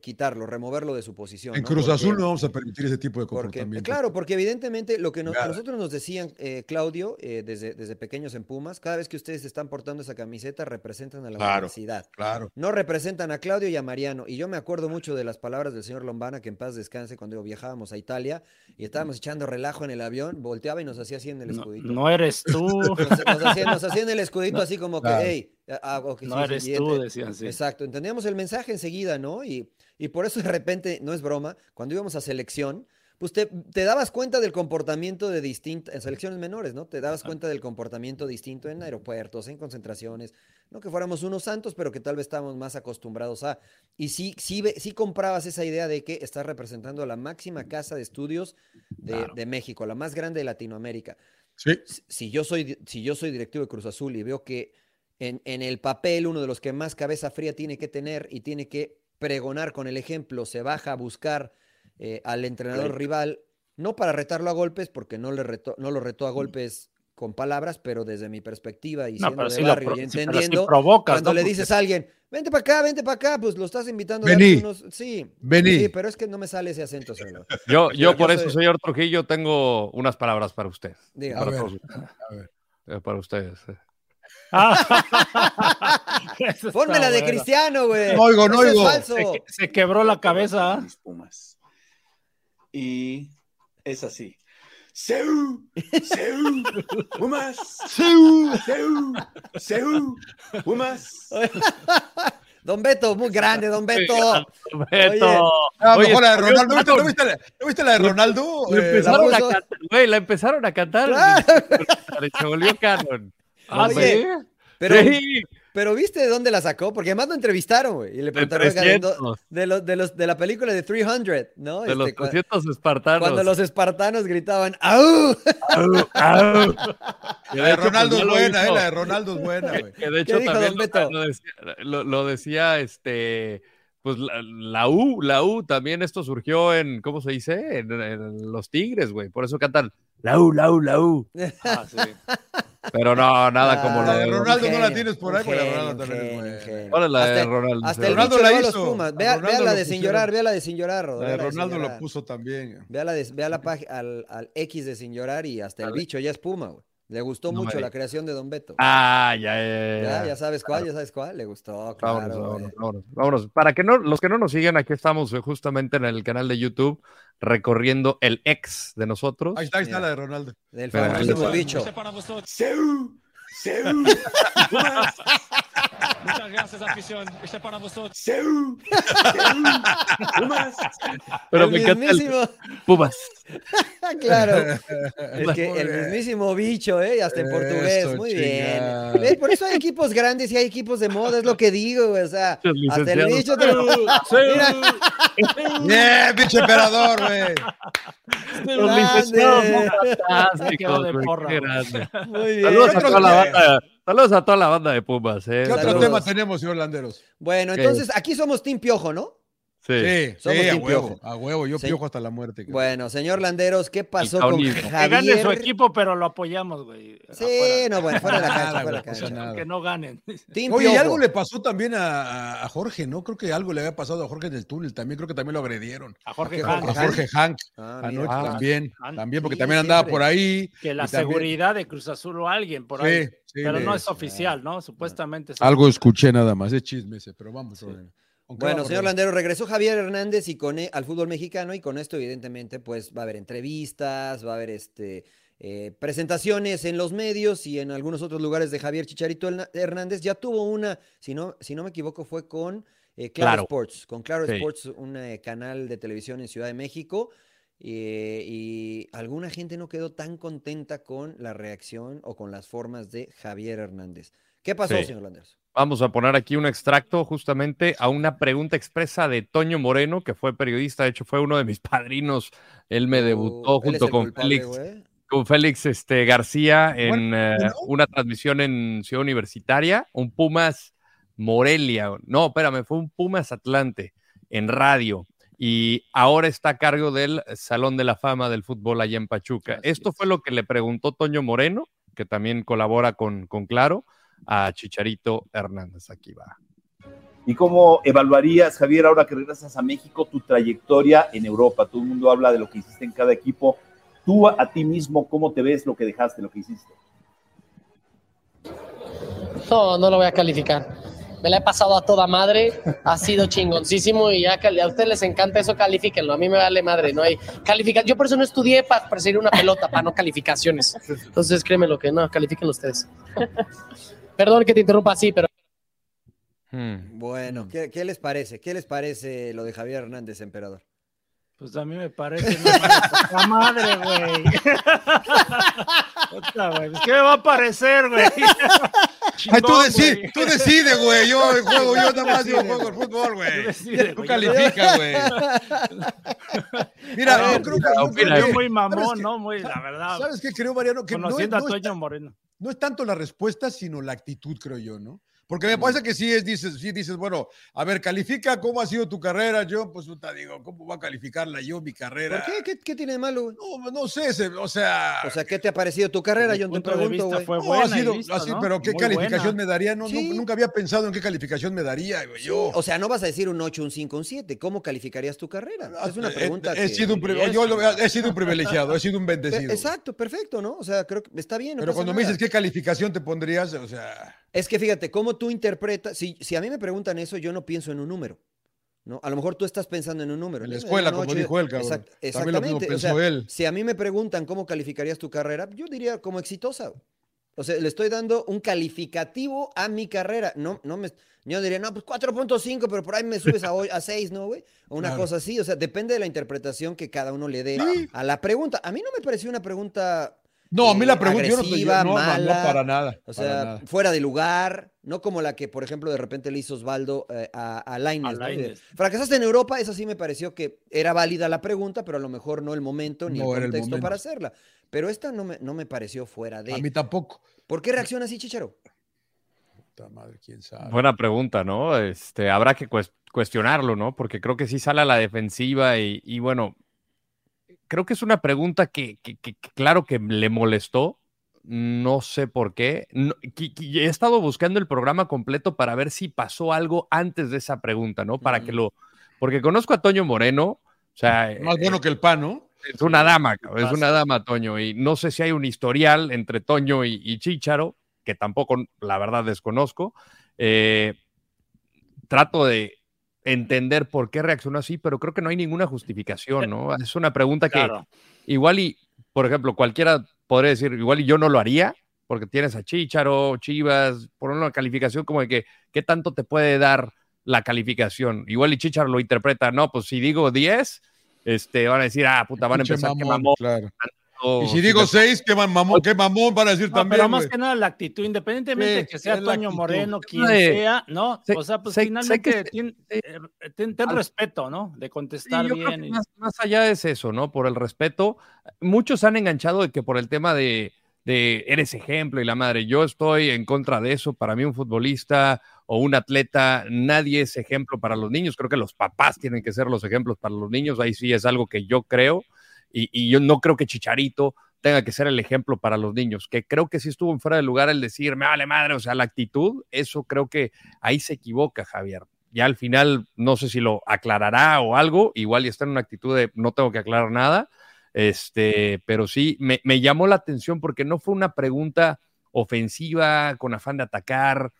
quitarlo, removerlo de su posición. En ¿no? Cruz Porque- Azul no vamos a permitir ese tipo de porque, comportamiento. claro, porque evidentemente lo que nos- a Nada. nosotros nos decían, eh, Claudio, eh, desde, desde pequeños en Pumas, cada vez que ustedes están portando esa camiseta representan a la Claro. universidad. Claro. No representan a Claudio y a Mariano. Y yo me acuerdo mucho de las palabras del señor Lombana, que en paz descanse, cuando viajábamos a Italia y estábamos echando relajo en el avión, volteaba y nos hacía así en el escudito. no eres tú, (laughs) Nos, nos hacía, nos hacía en el escudito (laughs) así como que, hey, ah, no sí, eres siguiente". tú, decían sí. Exacto, entendíamos el mensaje enseguida, ¿no? Y, y por eso de repente, no es broma, cuando íbamos a selección, pues te, te dabas cuenta del comportamiento de distintas, en selecciones menores, ¿no? Te dabas cuenta del comportamiento distinto en aeropuertos, en concentraciones, no que fuéramos unos santos, pero que tal vez estábamos más acostumbrados a. Y sí, sí, sí comprabas esa idea de que estás representando a la máxima casa de estudios de, Claro. de México, la más grande de Latinoamérica Sí. si- yo soy, si yo soy directivo de Cruz Azul y veo que en, en el papel uno de los que más cabeza fría tiene que tener y tiene que pregonar con el ejemplo, se baja a buscar eh, al entrenador rival, no para retarlo a golpes, porque no, le retó, no lo retó a golpes con palabras, pero desde mi perspectiva y No, siendo de barrio pro- y sí, pero sí entendiendo, provocas, cuando ¿no? le dices a alguien, vente para acá, vente para acá, pues lo estás invitando a Vení. darte unos... Sí, Vení. sí, pero es que no me sale ese acento, señor. Yo, Yo- yo yo por eso, soy- señor Trujillo, tengo unas palabras para usted. Diga. A Para, ver, todos, a ver. eh, para ustedes. Eh. (laughs) Ah, Eso está Ponme la de. Cristiano, güey. No oigo, no oigo. Se, que- se quebró la cabeza. ¿ah? Mis Pumas. Y es así. ¡Seu! ¡Seu! ¡Pumas! ¡Seu! ¡Seu! ¡Seu! ¡Pumas! (laughs) Don Beto, muy grande, Don Beto. Beto. Ah, Oye, mejor la de Ronaldo. ¿No viste, Canon. no viste la, ¿no viste la de Ronaldo? La Eh, empezaron la a puso- cantar, güey, la empezaron a cantar. Claro. Se volvió canon. Ah, Oye, Pero, sí, pero ¿viste de dónde la sacó? Porque además lo entrevistaron, güey. Y le preguntaron ¿de, dó- 300, de los, de, los, de la película de 300, ¿no? de los Este, cua- 300 espartanos. cuando los espartanos gritaban ¡Au! Au, au. (laughs) Que La de hecho, Ronaldo es buena, eh, la de Ronaldo es buena, güey. Que de hecho dijo también lo, decía, lo- lo decía, este, pues la, la U, la U también esto surgió en, ¿cómo se dice? En, en los Tigres, güey. Por eso cantan la U, la U, la U. (laughs) Ah, sí. Pero no, nada como Ah, lo La de Ronaldo no la tienes por ahí, la genio, Ronaldo también es un buena. genio, genio. ¿Cuál es la de Hasta- Ronaldo? Hasta el Ronaldo bicho la le va a los hizo. Vea, Ronaldo vea la de sin llorar, vea la de sin llorar. Rodo, La de Ronaldo lo llorar. puso también. Vea la, de- vea la al, al X de sin llorar y hasta el bicho ya es Puma, güey. Le gustó No mucho la creación de Don Beto. Ah, ya, ya, ya, ya. ya sabes cuál, ya sabes cuál. Le gustó, claro. Vámonos, vámonos, vámonos, vámonos. Para que no, los que no nos siguen, aquí estamos eh, justamente en el canal de YouTube recorriendo el ex de nosotros. Ahí está, ahí está Mira. la de Ronaldo. Del famosísimo bicho. Seu, seu, Muchas gracias, afición. Este para vosotros. seu, seu, Pumas. Pero el me encanta el Pumas. (laughs) claro. (laughs) El, que, el mismísimo bicho, ¿eh? Hasta en portugués. Eso, Muy chingada. bien. ¿Ves? Por eso hay equipos grandes y hay equipos de moda, es lo que digo, güey. O sea, hasta el bicho te lo- Bien, (laughs) pinche emperador, güey. Los grande. licenciados. Muy bien. Saludos a toda la banda. Saludos a toda la banda de Pumas, eh. ¿Qué otro Saludos. tema tenemos, señor Landeros? Bueno, ¿Qué? entonces aquí somos Team Piojo, ¿no? Sí. Sí, Somos sí, a huevo, Piojo. a huevo. Yo Sí. piojo hasta la muerte. Bueno, señor Landeros, ¿qué pasó con caunismo. Que gane su Javier? equipo, pero lo apoyamos, güey. Sí, afuera. no, bueno, fuera de la cancha, fuera de la güey, no pasa cancha. nada. Que no ganen. Team Oye, y algo le pasó también a, a- a Jorge, ¿no? Creo que algo le había pasado a Jorge en el túnel también. Creo que también lo agredieron. A Jorge ¿Qué, Hank. A Jorge Hank. Ah, Anoche. Ah, también. Hank. También, porque Sí, también andaba siempre. por ahí. Que la también- seguridad de Cruz Azul o alguien por Sí, ahí. sí, pero no es oficial, ¿no? Supuestamente. es Algo escuché nada más, es chisme ese, pero vamos. Rodrigo. ¿Con qué Bueno, señor? Landero, regresó Javier Hernández y con e- al fútbol mexicano y con esto evidentemente pues va a haber entrevistas, va a haber este eh, presentaciones en los medios y en algunos otros lugares de Javier Chicharito Hernández. Ya tuvo una, si no, si no me equivoco, fue con eh, Claro, Claro. Sports, con Claro Sí. Sports, un eh, canal de televisión en Ciudad de México. y alguna gente no quedó tan contenta con la reacción o con las formas de Javier Hernández. ¿Qué pasó, Sí. señor Landers? Vamos a poner aquí un extracto justamente a una pregunta expresa de Toño Moreno, que fue periodista, de hecho fue uno de mis (laughs) padrinos. Él me debutó Uh, junto con culpable, Félix, con Félix este, García en Bueno, ¿no? una transmisión en Ciudad Universitaria, un Pumas Morelia, no, espérame, fue un Pumas Atlante en radio y ahora está a cargo del Salón de la Fama del Fútbol allá en Pachuca. Así Esto es. fue lo que le preguntó Toño Moreno, que también colabora con, con Claro, a Chicharito Hernández. Aquí va. ¿Y cómo evaluarías, Javier, ahora que regresas a México, tu trayectoria en Europa? Todo el mundo habla de lo que hiciste en cada equipo. Tú a, ti mismo, ¿cómo te ves lo que dejaste, lo que hiciste? No, no lo voy a calificar. Me la he pasado a toda madre, ha sido chingoncísimo y ya a ustedes les encanta eso, califíquenlo. A mí me vale madre, no hay calificación. Yo por eso no estudié para perseguir una pelota, para no calificaciones. (laughs) Entonces créeme lo que no, califíquenlo ustedes. (laughs) Perdón que te interrumpa así, pero Hmm. Bueno, ¿qué, qué les parece? ¿Qué les parece lo de Javier Hernández, emperador? Pues a mí me parece la madre, güey. Pues, ¿Qué me va a parecer, güey? Ay, tú, decides, güey. tú decides, güey. Yo juego, yo nada más yo juego el fútbol, güey. Tú calificas, güey. Mira, ver, yo creo que. yo opina, Yo muy ¿sabes mamón? ¿no? Muy, la verdad. ¿Sabes qué creo, Mariano? Que Conociendo no a Toño Moreno. No es tanto la respuesta, sino la actitud, creo yo, ¿no? Porque me parece que sí es, dices, sí dices, bueno, a ver, califica cómo ha sido tu carrera. Yo, pues, puta, digo, ¿cómo va a calificarla yo, mi ¿Por carrera? qué? ¿Qué, qué tiene de malo, güey? No, no sé, se- o sea. O sea, ¿qué te ha parecido tu carrera? Yo te pregunto, güey. fue no, buena ha sido listo, así, ¿no? pero ¿qué Muy calificación buena. me daría? No, Sí. nunca había pensado en qué calificación me daría, güey. Yo. O sea, no vas a decir un 8, un 5, un 7. ¿Cómo calificarías tu carrera? Es una He- pregunta he, que... sido un yo lo- he sido un privilegiado, he sido un Eh, bendecido. Exacto, perfecto, ¿no? O sea, creo que está bien. no Pero pasa cuando me dices qué calificación te pondrías, o sea, Es que fíjate, cómo tú interpretas... Si, si a mí me preguntan eso, yo no pienso en un número. ¿no? A lo mejor tú estás pensando en un número. en la ¿no? escuela, Un como dijo él, cabrón. exact- lo exactamente. o sea, él. Si a mí me preguntan cómo calificarías tu carrera, yo diría como exitosa. O sea, le estoy dando un calificativo a mi carrera. No, no me. Yo diría, no, pues 4.5, pero por ahí me subes a, a 6, ¿no, güey? O una Claro. cosa así. O sea, depende de la interpretación que cada uno le dé Sí. a la pregunta. A mí no me pareció una pregunta. No, a mí la pregunta, yo no, estoy- agresiva, no, no, no, mala. para nada. O sea, nada. fuera de lugar, no como la que, por ejemplo, de repente le hizo Osvaldo eh, a, a Lainez, A ¿no? Fracasaste en Europa, esa sí me pareció que era válida la pregunta, pero a lo mejor no el momento ni No el contexto para hacerla. Pero esta no me, no me pareció fuera A de. mí tampoco. ¿Por qué reacciona así, Chicharo? Puta madre, quién sabe. Buena pregunta, ¿no? Este, habrá que cues- cuestionarlo, ¿no? Porque creo que sí sale a la defensiva y, y bueno, creo que es una pregunta que, que- que- que claro que le molestó, no sé por qué. No- he estado buscando el programa completo para ver si pasó algo antes de esa pregunta, ¿no? Para que lo, porque conozco a Toño Moreno, o sea, Más bueno que el pan, ¿no? es una dama, es una dama, Toño, y no sé si hay un historial entre Toño y, y Chícharo, que tampoco, la verdad, desconozco. Eh, trato de entender por qué reaccionó así, pero creo que no hay ninguna justificación, ¿no? Es una pregunta que Claro. igual y, por ejemplo, cualquiera podría decir, igual y yo no lo haría, porque tienes a Chícharo, Chivas, por una calificación como de que, ¿qué tanto te puede dar la calificación? Igual y Chícharo lo interpreta, no, pues si digo 10, este, van a decir, ah, puta, van a empezar que mamón, mamón. claro. Y si digo seis, qué mamón, qué mamón van a decir No, también. pero más güey. que nada la actitud, independientemente Sí, de que sea Toño actitud. Moreno, quien sea, ¿no? o sea, pues finalmente tien- eh, ten, ten Al- respeto, ¿no? De Sí, contestar creo bien. y- más, más allá es eso, ¿no? Por el respeto. Muchos han enganchado de que por el tema de, de eres ejemplo y la madre, yo estoy en contra de eso. Para mí un futbolista o un atleta, nadie es ejemplo para los niños. Creo que los papás tienen que ser los ejemplos para los niños. Ahí sí es algo que yo creo. Y, yo no creo que Chicharito tenga que ser el ejemplo para los niños, que creo que sí estuvo en fuera de lugar el decir, me vale madre, o sea, la actitud, eso creo que ahí se equivoca, Javier. Ya al final, no sé si lo aclarará o algo, igual y está en una actitud de no tengo que aclarar nada, este, pero sí, me llamó la atención porque no fue una pregunta ofensiva, con afán de atacar,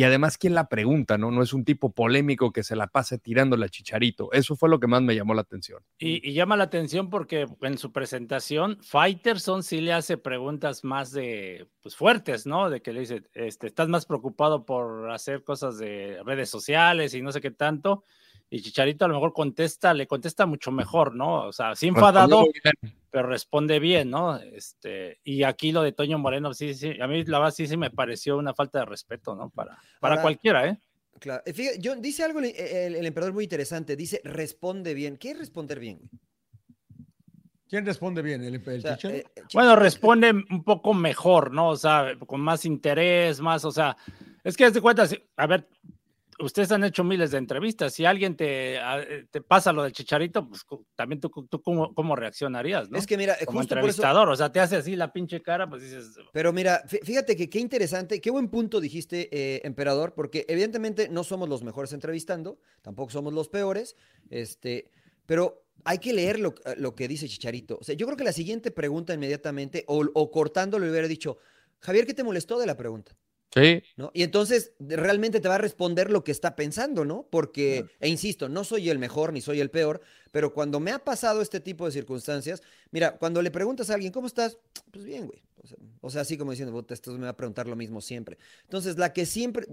y además, ¿quién la pregunta? No, no es un tipo polémico que se la pase tirándole a Chicharito. Eso fue lo que más me llamó la atención. Y, y llama la atención porque en su presentación, Fighterson sí le hace preguntas más de, pues fuertes, ¿no? De que le dice, este, estás más preocupado por hacer cosas de redes sociales y no sé qué tanto. Y Chicharito a lo mejor contesta, le contesta mucho mejor, ¿no? O sea, sí enfadado, bien. Pero responde bien, ¿no? Este, y aquí lo de Toño Moreno, sí, sí, a mí la verdad sí, sí me pareció una falta de respeto, ¿no? Para, para Ahora- cualquiera, ¿eh? Claro. Eh, fíjate, yo, dice algo el, el- el emperador muy interesante. Dice, responde bien. ¿Qué es responder bien? güey? ¿Quién responde bien? ¿El, el O sea, Chicharo? eh, eh, Bueno, responde un poco mejor, ¿no? O sea, con más interés, más, o sea, es que haz de cuenta, a ver, ustedes han hecho miles de entrevistas, si alguien te, a- eh, te pasa lo del chicharito, pues también tú, tú cómo, cómo reaccionarías, ¿no? Es que mira, Como justo por eso. entrevistador, o sea, te hace así la pinche cara, pues dices, Pero mira, fí- fíjate que qué interesante, qué buen punto dijiste, eh, emperador, porque evidentemente no somos los mejores entrevistando, tampoco somos los peores, este, pero hay que leer lo, eh, lo que dice Chicharito. O sea, yo creo que la siguiente pregunta inmediatamente, o, o cortándolo, le hubiera dicho, Javier, ¿qué te molestó de la pregunta? Sí, ¿no? Y entonces realmente te va a responder lo que está pensando, ¿no? Porque, e insisto, no soy el mejor ni soy el peor, pero cuando me ha pasado este tipo de circunstancias, mira, cuando le preguntas a alguien, ¿cómo estás? Pues bien, güey. O sea, o sea, así como diciendo, "Puta, esto me va a preguntar lo mismo siempre. Entonces, la que siempre,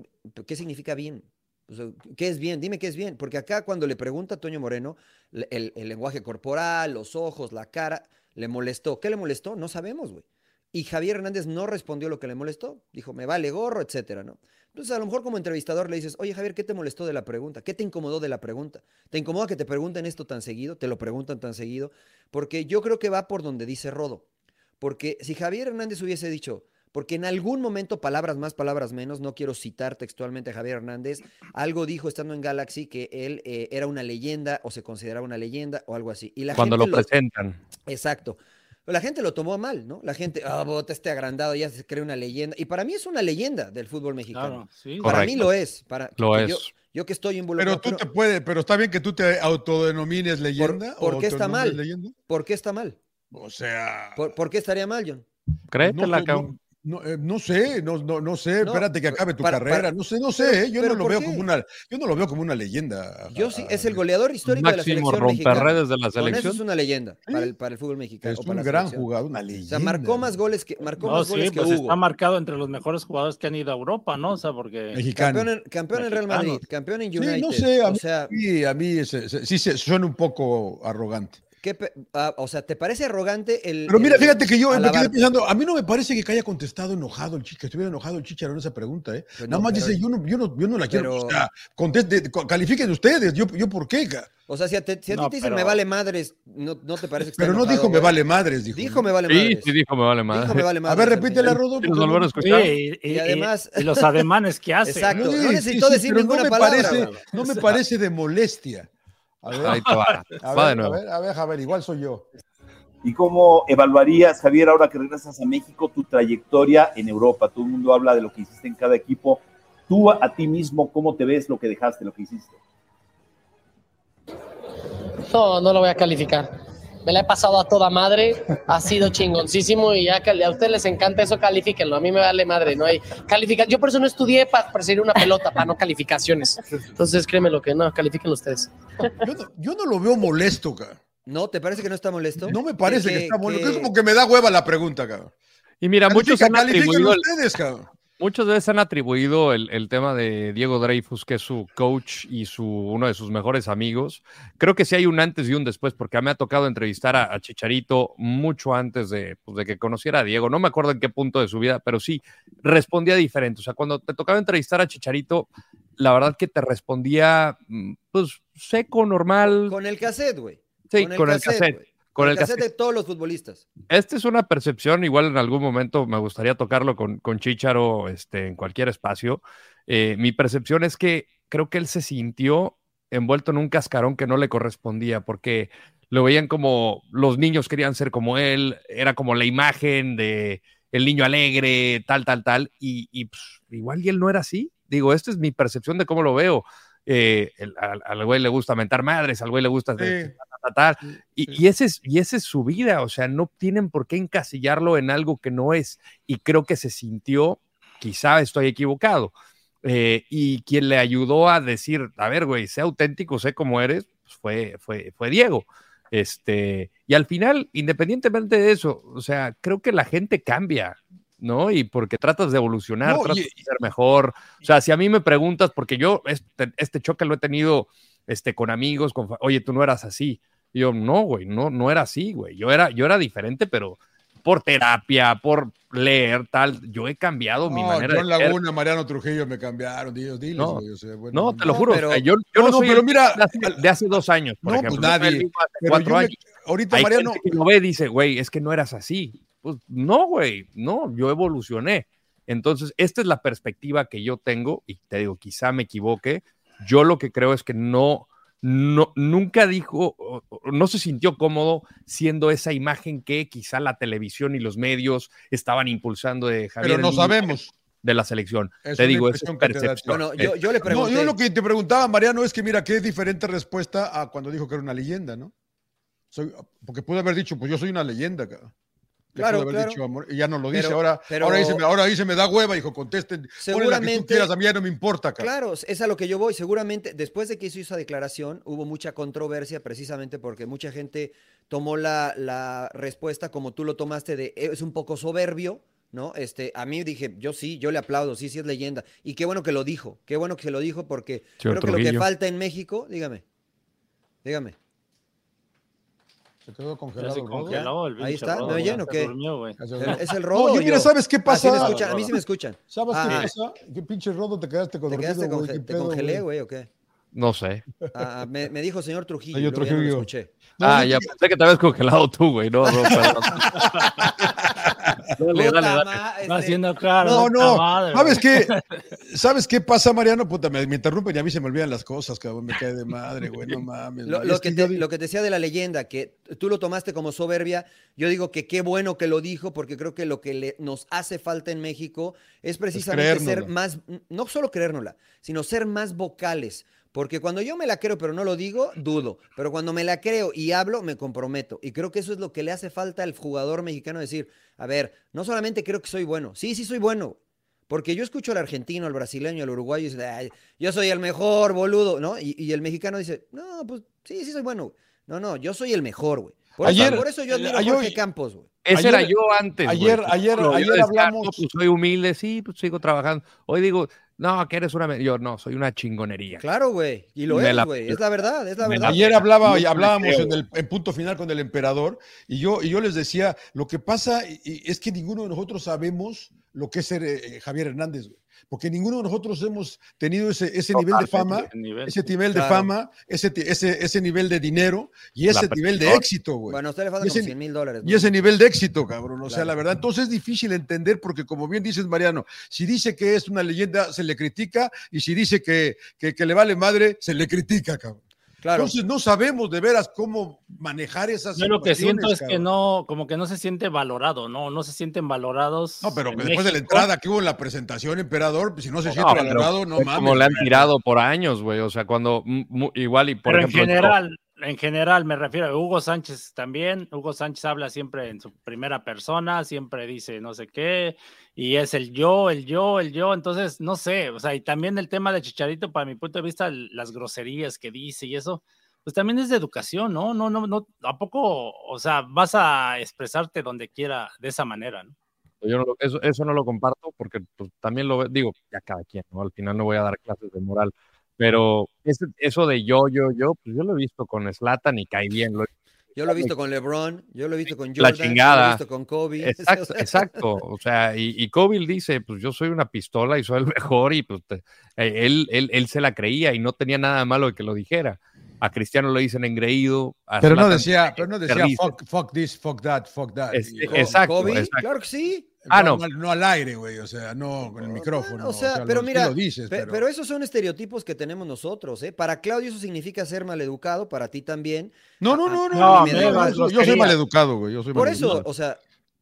¿qué significa bien? O sea, ¿Qué es bien? Dime qué es bien. Porque acá cuando le pregunta a Toño Moreno, el, el lenguaje corporal, los ojos, la cara, le molestó. ¿Qué le molestó? No sabemos, güey. Y Javier Hernández no respondió lo que le molestó. Dijo, me vale gorro, etcétera, ¿no? Entonces, a lo mejor como entrevistador le dices, oye, Javier, ¿qué te molestó de la pregunta? ¿Qué te incomodó de la pregunta? ¿Te incomoda que te pregunten esto tan seguido? ¿Te lo preguntan tan seguido? Porque yo creo que va por donde dice Rodo. Porque si Javier Hernández hubiese dicho, porque en algún momento, palabras más, palabras menos, no quiero citar textualmente a Javier Hernández, algo dijo estando en Galaxy que él eh, era una leyenda o se consideraba una leyenda o algo así. Y la cuando lo presentan. Exacto. Pero la gente lo tomó mal, ¿no? La gente, ah, bota este agrandado, ya se cree una leyenda. Y para mí es una leyenda del fútbol mexicano. claro, sí. Para mí lo es. Para, Lo que es. Yo, yo que estoy involucrado. Pero tú pero te puedes, pero está bien que tú te autodenomines leyenda. por o qué está mal? leyenda. ¿Por qué está mal? O sea, ¿Por, por qué estaría mal, John? Créetela, no-. No, eh, no sé, no, no, no sé, No, espérate que acabe tu para- carrera, para- no sé, no pero- sé, ¿eh? yo pero no lo ¿por veo qué? como una, yo no lo veo como una leyenda. Yo sí, es el goleador histórico de la Máximo selección mexicana. romperredes de la Con eso selección. es una leyenda para Sí. el, para el fútbol mexicano. Es o para un la gran selección. jugador, una O leyenda. sea, marcó más goles que, marcó No, más sí, goles que pues Hugo. está marcado entre los mejores jugadores que han ido a Europa, ¿no? O sea, porque Mexicano. Campeón en, campeón en Real Madrid, campeón en Sí, United. no sé, a o mí, sea, sí, a mí ese- ese- sí se suena un poco arrogante. ¿Qué pe- ah, o sea, ¿te parece arrogante el. Pero mira, el fíjate que yo me quedé pensando, a mí no me parece que haya contestado enojado el chico, que estuviera enojado el chicharo en esa pregunta, ¿eh? Nada no, más pero- dice, yo no, yo no, yo no la quiero. pero- O sea, conteste, co- califiquen ustedes, yo, yo por qué? O sea, si a, te- si a ti te dicen me vale madres, ¿no, no te parece que está Pero no enojado, dijo me vale madres, dijo. Dijo me vale Sí, madres. sí dijo, me vale Dijo madre. me vale A madres. ver, al repítela. Rodo. ¿Quieres porque volver a? Sí, y, Y además- y los ademanes que hace. Exacto. ¿no? Sí, no sí, necesitó sí, decir ninguna no me palabra, no me parece de molestia. A ver, Ahí te va. (laughs) a Va de ver, a ver, a ver, a ver, igual soy yo. ¿Y cómo evaluarías, Javier, ahora que regresas a México, tu trayectoria en Europa? Todo el mundo habla de lo que hiciste en cada equipo. Tú a, a ti mismo, ¿cómo te ves lo que dejaste, lo que hiciste? No, no lo voy a calificar. Me la he pasado a toda madre, ha sido chingoncísimo y ya que a ustedes les encanta eso, califíquenlo. A mí me vale madre, no hay calificación. Yo por eso no estudié para perseguir una pelota, para no calificaciones. Entonces créeme lo que no, califíquenlo ustedes. Yo no, yo no lo veo molesto, ca. ¿No? ¿Te parece que no está molesto? No me parece que, Que- está molesto. que- Es como que me da hueva la pregunta, cabrón. Y mira, muchos han atribuido ustedes, cabrón. Muchas veces han atribuido el, el tema de Diego Dreyfus, que es su coach y su, uno de sus mejores amigos. Creo que sí hay un antes y un después, porque me ha tocado entrevistar a, a Chicharito mucho antes de, pues, de que conociera a Diego. No me acuerdo en qué punto de su vida, pero sí respondía diferente. O sea, cuando te tocaba entrevistar a Chicharito, la verdad que te respondía, mm, pues, seco, normal. Con el cassette, güey. Sí, con el cassette. güey. Con el cassette cassette. de todos los futbolistas. Esta es una percepción, igual en algún momento me gustaría tocarlo con, con Chicharo este, en cualquier espacio. Eh, mi percepción es que creo que él se sintió envuelto en un cascarón que no le correspondía, porque lo veían como los niños querían ser como él, era como la imagen de el niño alegre, tal, tal, tal, y, y, pues, igual y él no era así. Digo, esta es mi percepción de cómo lo veo. Eh, el- al, al güey le gusta mentar madres, al güey le gusta Sí. Ta, ta, ta. Y, y ese es, y esa es su vida, o sea, no tienen por qué encasillarlo en algo que no es. Y creo que se sintió, quizá estoy equivocado, eh, y quien le ayudó a decir, a ver, güey, sé auténtico, sé cómo eres, pues fue, fue, fue Diego. Este, y al final, independientemente de eso, o sea, creo que la gente cambia, ¿no? Y porque tratas de evolucionar, No, tratas y- de ser mejor. O sea, si a mí me preguntas, porque yo este, este choque lo he tenido este, con amigos, con, oye, tú no eras así. Y yo, no, güey, no, no era así, güey. Yo era, yo era diferente, pero por terapia, por leer, tal, yo he cambiado mi manera John de. Laguna, Mariano Trujillo me cambiaron, diles, diles, No, o sea, bueno, No, te lo juro, pero- o sea, yo, yo No, no, soy pero mira, de hace, de hace dos años, por No, ejemplo. pues nadie, pero yo me- ahorita Hay Mariano, gente que lo ve y dice, güey, es que no eras así. Pues no, güey, no, yo evolucioné. Entonces, esta es la perspectiva que yo tengo y te digo, quizá me equivoque. Yo lo que creo es que no, no, nunca dijo, no se sintió cómodo siendo esa imagen que quizá la televisión y los medios estaban impulsando de Javier. pero no sabemos. De la selección. Es te digo, es percepción. Bueno, yo, yo le No, pregunté. yo lo que te preguntaba, Mariano, es que mira, qué diferente respuesta a cuando dijo que era una leyenda, ¿no? Soy, porque pudo haber dicho, pues yo soy una leyenda, cara. Claro, haber claro. dicho, amor, y ya no lo dice. Pero- ahora, pero- ahora, dice, ahora dice, me da hueva, dijo, contesten. La que tú Seguramente- quieras, a mí ya no me importa, cara. Claro, es a lo que yo voy. Seguramente después de que hizo esa declaración hubo mucha controversia precisamente porque mucha gente tomó la, la respuesta como tú lo tomaste de "Eh, es un poco soberbio, ¿no? Este, a mí dije, yo sí, yo le aplaudo, sí, sí es leyenda. Y qué bueno que lo dijo, qué bueno que lo dijo porque Señor creo que lo que falta en México, dígame, dígame. Se quedó Ya congelado. se congeló el Ahí pinche está, ¿me oyen o qué? durmió, güey. Ya se ¿El- durmió. ¿Es el rodo? No, yo, mira, yo? ¿sabes qué Ah, sí pasa? me a mí sí me escuchan. ¿Sabes Ah, qué pasa? ¿Qué pinche rodo te quedaste con ¿Te quedaste te pedo, congelé, güey, o qué? No sé. Ah, ah, me, me dijo señor Trujillo, Señor luego ya no lo Trujillo. escuché. Ah, ya pensé que te habías congelado tú, güey. No, no, perdón. (laughs) dale, Puta dale, dale. ma- Está este, haciendo cara. No, no. madre, ¿Sabes qué? (laughs) ¿Sabes qué pasa, Mariano? Puta, me, me interrumpen y a mí se me olvidan las cosas, cabrón. Me cae de madre, güey. No mames. Lo, que que te, lo que te decía de la leyenda, que tú lo tomaste como soberbia, yo digo que qué bueno que lo dijo, porque creo que lo que le- nos hace falta en México es precisamente ser más, no solo creérnosla, sino ser más vocales, Porque cuando yo me la creo pero no lo digo, dudo. Pero cuando me la creo y hablo, me comprometo. Y creo que eso es lo que le hace falta al jugador mexicano decir, a ver, no solamente creo que soy bueno, sí, sí soy bueno. Porque yo escucho al argentino, al brasileño, al uruguayo y dice, "Ay, yo soy el mejor, boludo, ¿no? Y, y el mexicano dice, no, pues sí, sí soy bueno. güey". No, no, yo soy el mejor, güey. Por, Ayer- eso, por eso yo admiro a ayer- Jorge Campos, güey. Ese Ayer- era yo antes. güey. ayer- ayer- ayer hablamos- "No, pues soy humilde, sí, pues sigo trabajando. Hoy digo, no, que eres una. me-". Yo, no, soy una chingonería. Claro, güey. Y lo Me es, la- güey. Es la verdad, es la me verdad. Ayer hablaba, hablábamos en el en punto final con el emperador y yo, y yo les decía, lo que pasa es que ninguno de nosotros sabemos lo que es ser eh, Javier Hernández, güey. porque ninguno de nosotros hemos tenido ese, ese nivel de fama, Ese nivel. ese nivel de fama, ese, ese, ese nivel de dinero y La ese nivel de éxito, güey. Bueno, a usted le ese como ni- 100 mil dólares. Y ese nivel de éxito, cabrón. O sea, la verdad, entonces es difícil entender porque, como bien dices, Mariano, si dice que es una leyenda, se le critica, y si dice que, que, que le vale madre, se le critica, cabrón. Claro. Entonces no sabemos de veras cómo manejar esas Yo lo que siento situaciones, es que no, como que no se siente valorado, ¿no? No se sienten valorados. No, pero que después de la entrada que hubo en la presentación, emperador, pues, si no se No, siente valorado, no es mames. como le han tirado por años, güey. O sea, cuando mu- igual y por Pero en ejemplo. general, en general me refiero a Hugo Sánchez también. Hugo Sánchez habla siempre en su primera persona, siempre dice no sé qué, y es el yo, el yo, el yo. Entonces, no sé, o sea, y también el tema de Chicharito, para mi punto de vista, las groserías que dice y eso, pues también es de educación, ¿no? No, no, no, ¿a poco, o sea, vas a expresarte donde quiera de esa manera, ¿no? Yo no lo- eso, eso no lo comparto porque pues, también lo digo, ya cada quien, ¿no? Al final no voy a dar clases de moral, pero eso de yo, yo, yo, pues yo lo he visto con Slatan y cae bien. Lo, Yo lo he visto con LeBron, yo lo he visto con La Jordan, yo lo he chingada. visto con Kobe. (laughs) exacto, exacto. O sea, y, y Kobe dice, pues yo soy una pistola y soy el (laughs) mejor y pues te- eh, él, él, él se la creía y no tenía nada malo de que lo dijera. A Cristiano le dicen engreído. Pero no decía, pero no decía fuck, fuck this, fuck that, fuck that. Es- Con exacto, Kobe, exacto. claro que sí. Ah, no. al- no al aire, güey, o sea, no con el micrófono. o sea, pero lo- mira, lo dices, pe- pero- pero... esos son estereotipos que tenemos nosotros, ¿eh? Para Claudio eso significa ser maleducado, para ti también. No, no, no, no, No, no, me yo- soy maleducado, güey, yo soy Por eso, o sea,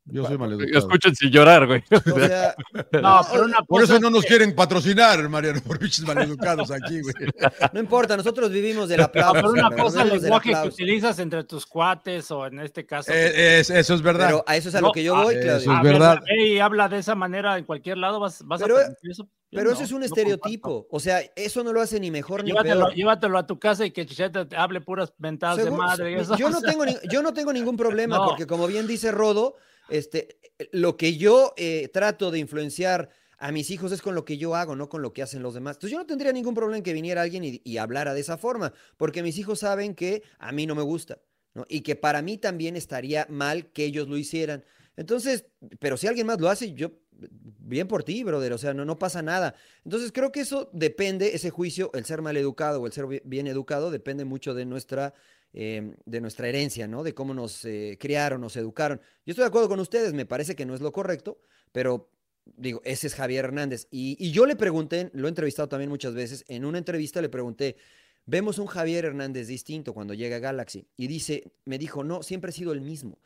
Yo soy Yo maleducado. escuchen sin llorar, güey. o (laughs) sea, No, pero una Por eso no es nos quieren patrocinar, Mariano, por pinches maleducados aquí, güey. (laughs) no importa, nosotros vivimos del No, aplauso. pero una siempre, cosa es el lenguaje que utilizas entre tus cuates o en este caso. Eh, es- eso es verdad. Pero a eso es a No, lo que yo ah, voy, eso Claudio. es Ah, verdad. ve Y habla de esa manera en cualquier lado, vas, vas Pero- a eso. Pero no, eso es un no estereotipo. comparto. O sea, eso no lo hace ni mejor ni peor. llévatelo a tu casa y que Chichete te hable puras mentadas de madre. y eso. Yo (laughs) no tengo, ni- yo no tengo ningún problema No. porque como bien dice Rodo, este, lo que yo eh, trato de influenciar a mis hijos es con lo que yo hago, no con lo que hacen los demás. Entonces yo no tendría ningún problema en que viniera alguien y, y hablara de esa forma, porque mis hijos saben que a mí no me gusta, ¿no? Y que para mí también estaría mal que ellos lo hicieran. Entonces, pero si alguien más lo hace, yo, bien por ti, brother, o sea, no, no pasa nada. Entonces creo que eso depende, ese juicio, el ser mal educado o el ser bi- bien educado, depende mucho de nuestra, eh, de nuestra herencia, ¿no? De cómo nos eh, criaron, nos educaron. Yo estoy de acuerdo con ustedes, me parece que no es lo correcto, pero digo, ese es Javier Hernández. Y, y yo le pregunté, lo he entrevistado también muchas veces, en una entrevista le pregunté, vemos un Javier Hernández distinto cuando llega a Galaxy. Y dice, me dijo, no, siempre he sido el mismo.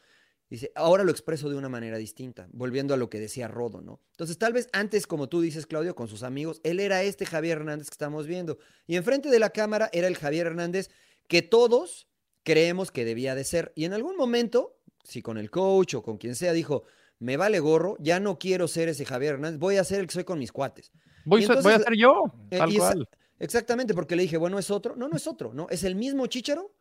Dice, ahora lo expreso de una manera distinta, volviendo a lo que decía Rodo, ¿no? Entonces, tal vez antes, como tú dices, Claudio, con sus amigos, él era este Javier Hernández que estamos viendo. Y enfrente de la cámara era el Javier Hernández que todos creemos que debía de ser. Y en algún momento, si con el coach o con quien sea, dijo, me vale gorro, ya no quiero ser ese Javier Hernández, voy a ser el que soy con mis cuates. Voy, a- voy a entonces- ser yo, Eh, tal esa- cual. Exactamente, porque le dije, bueno, es otro. No, no es otro, ¿no? Es el mismo Chicharo,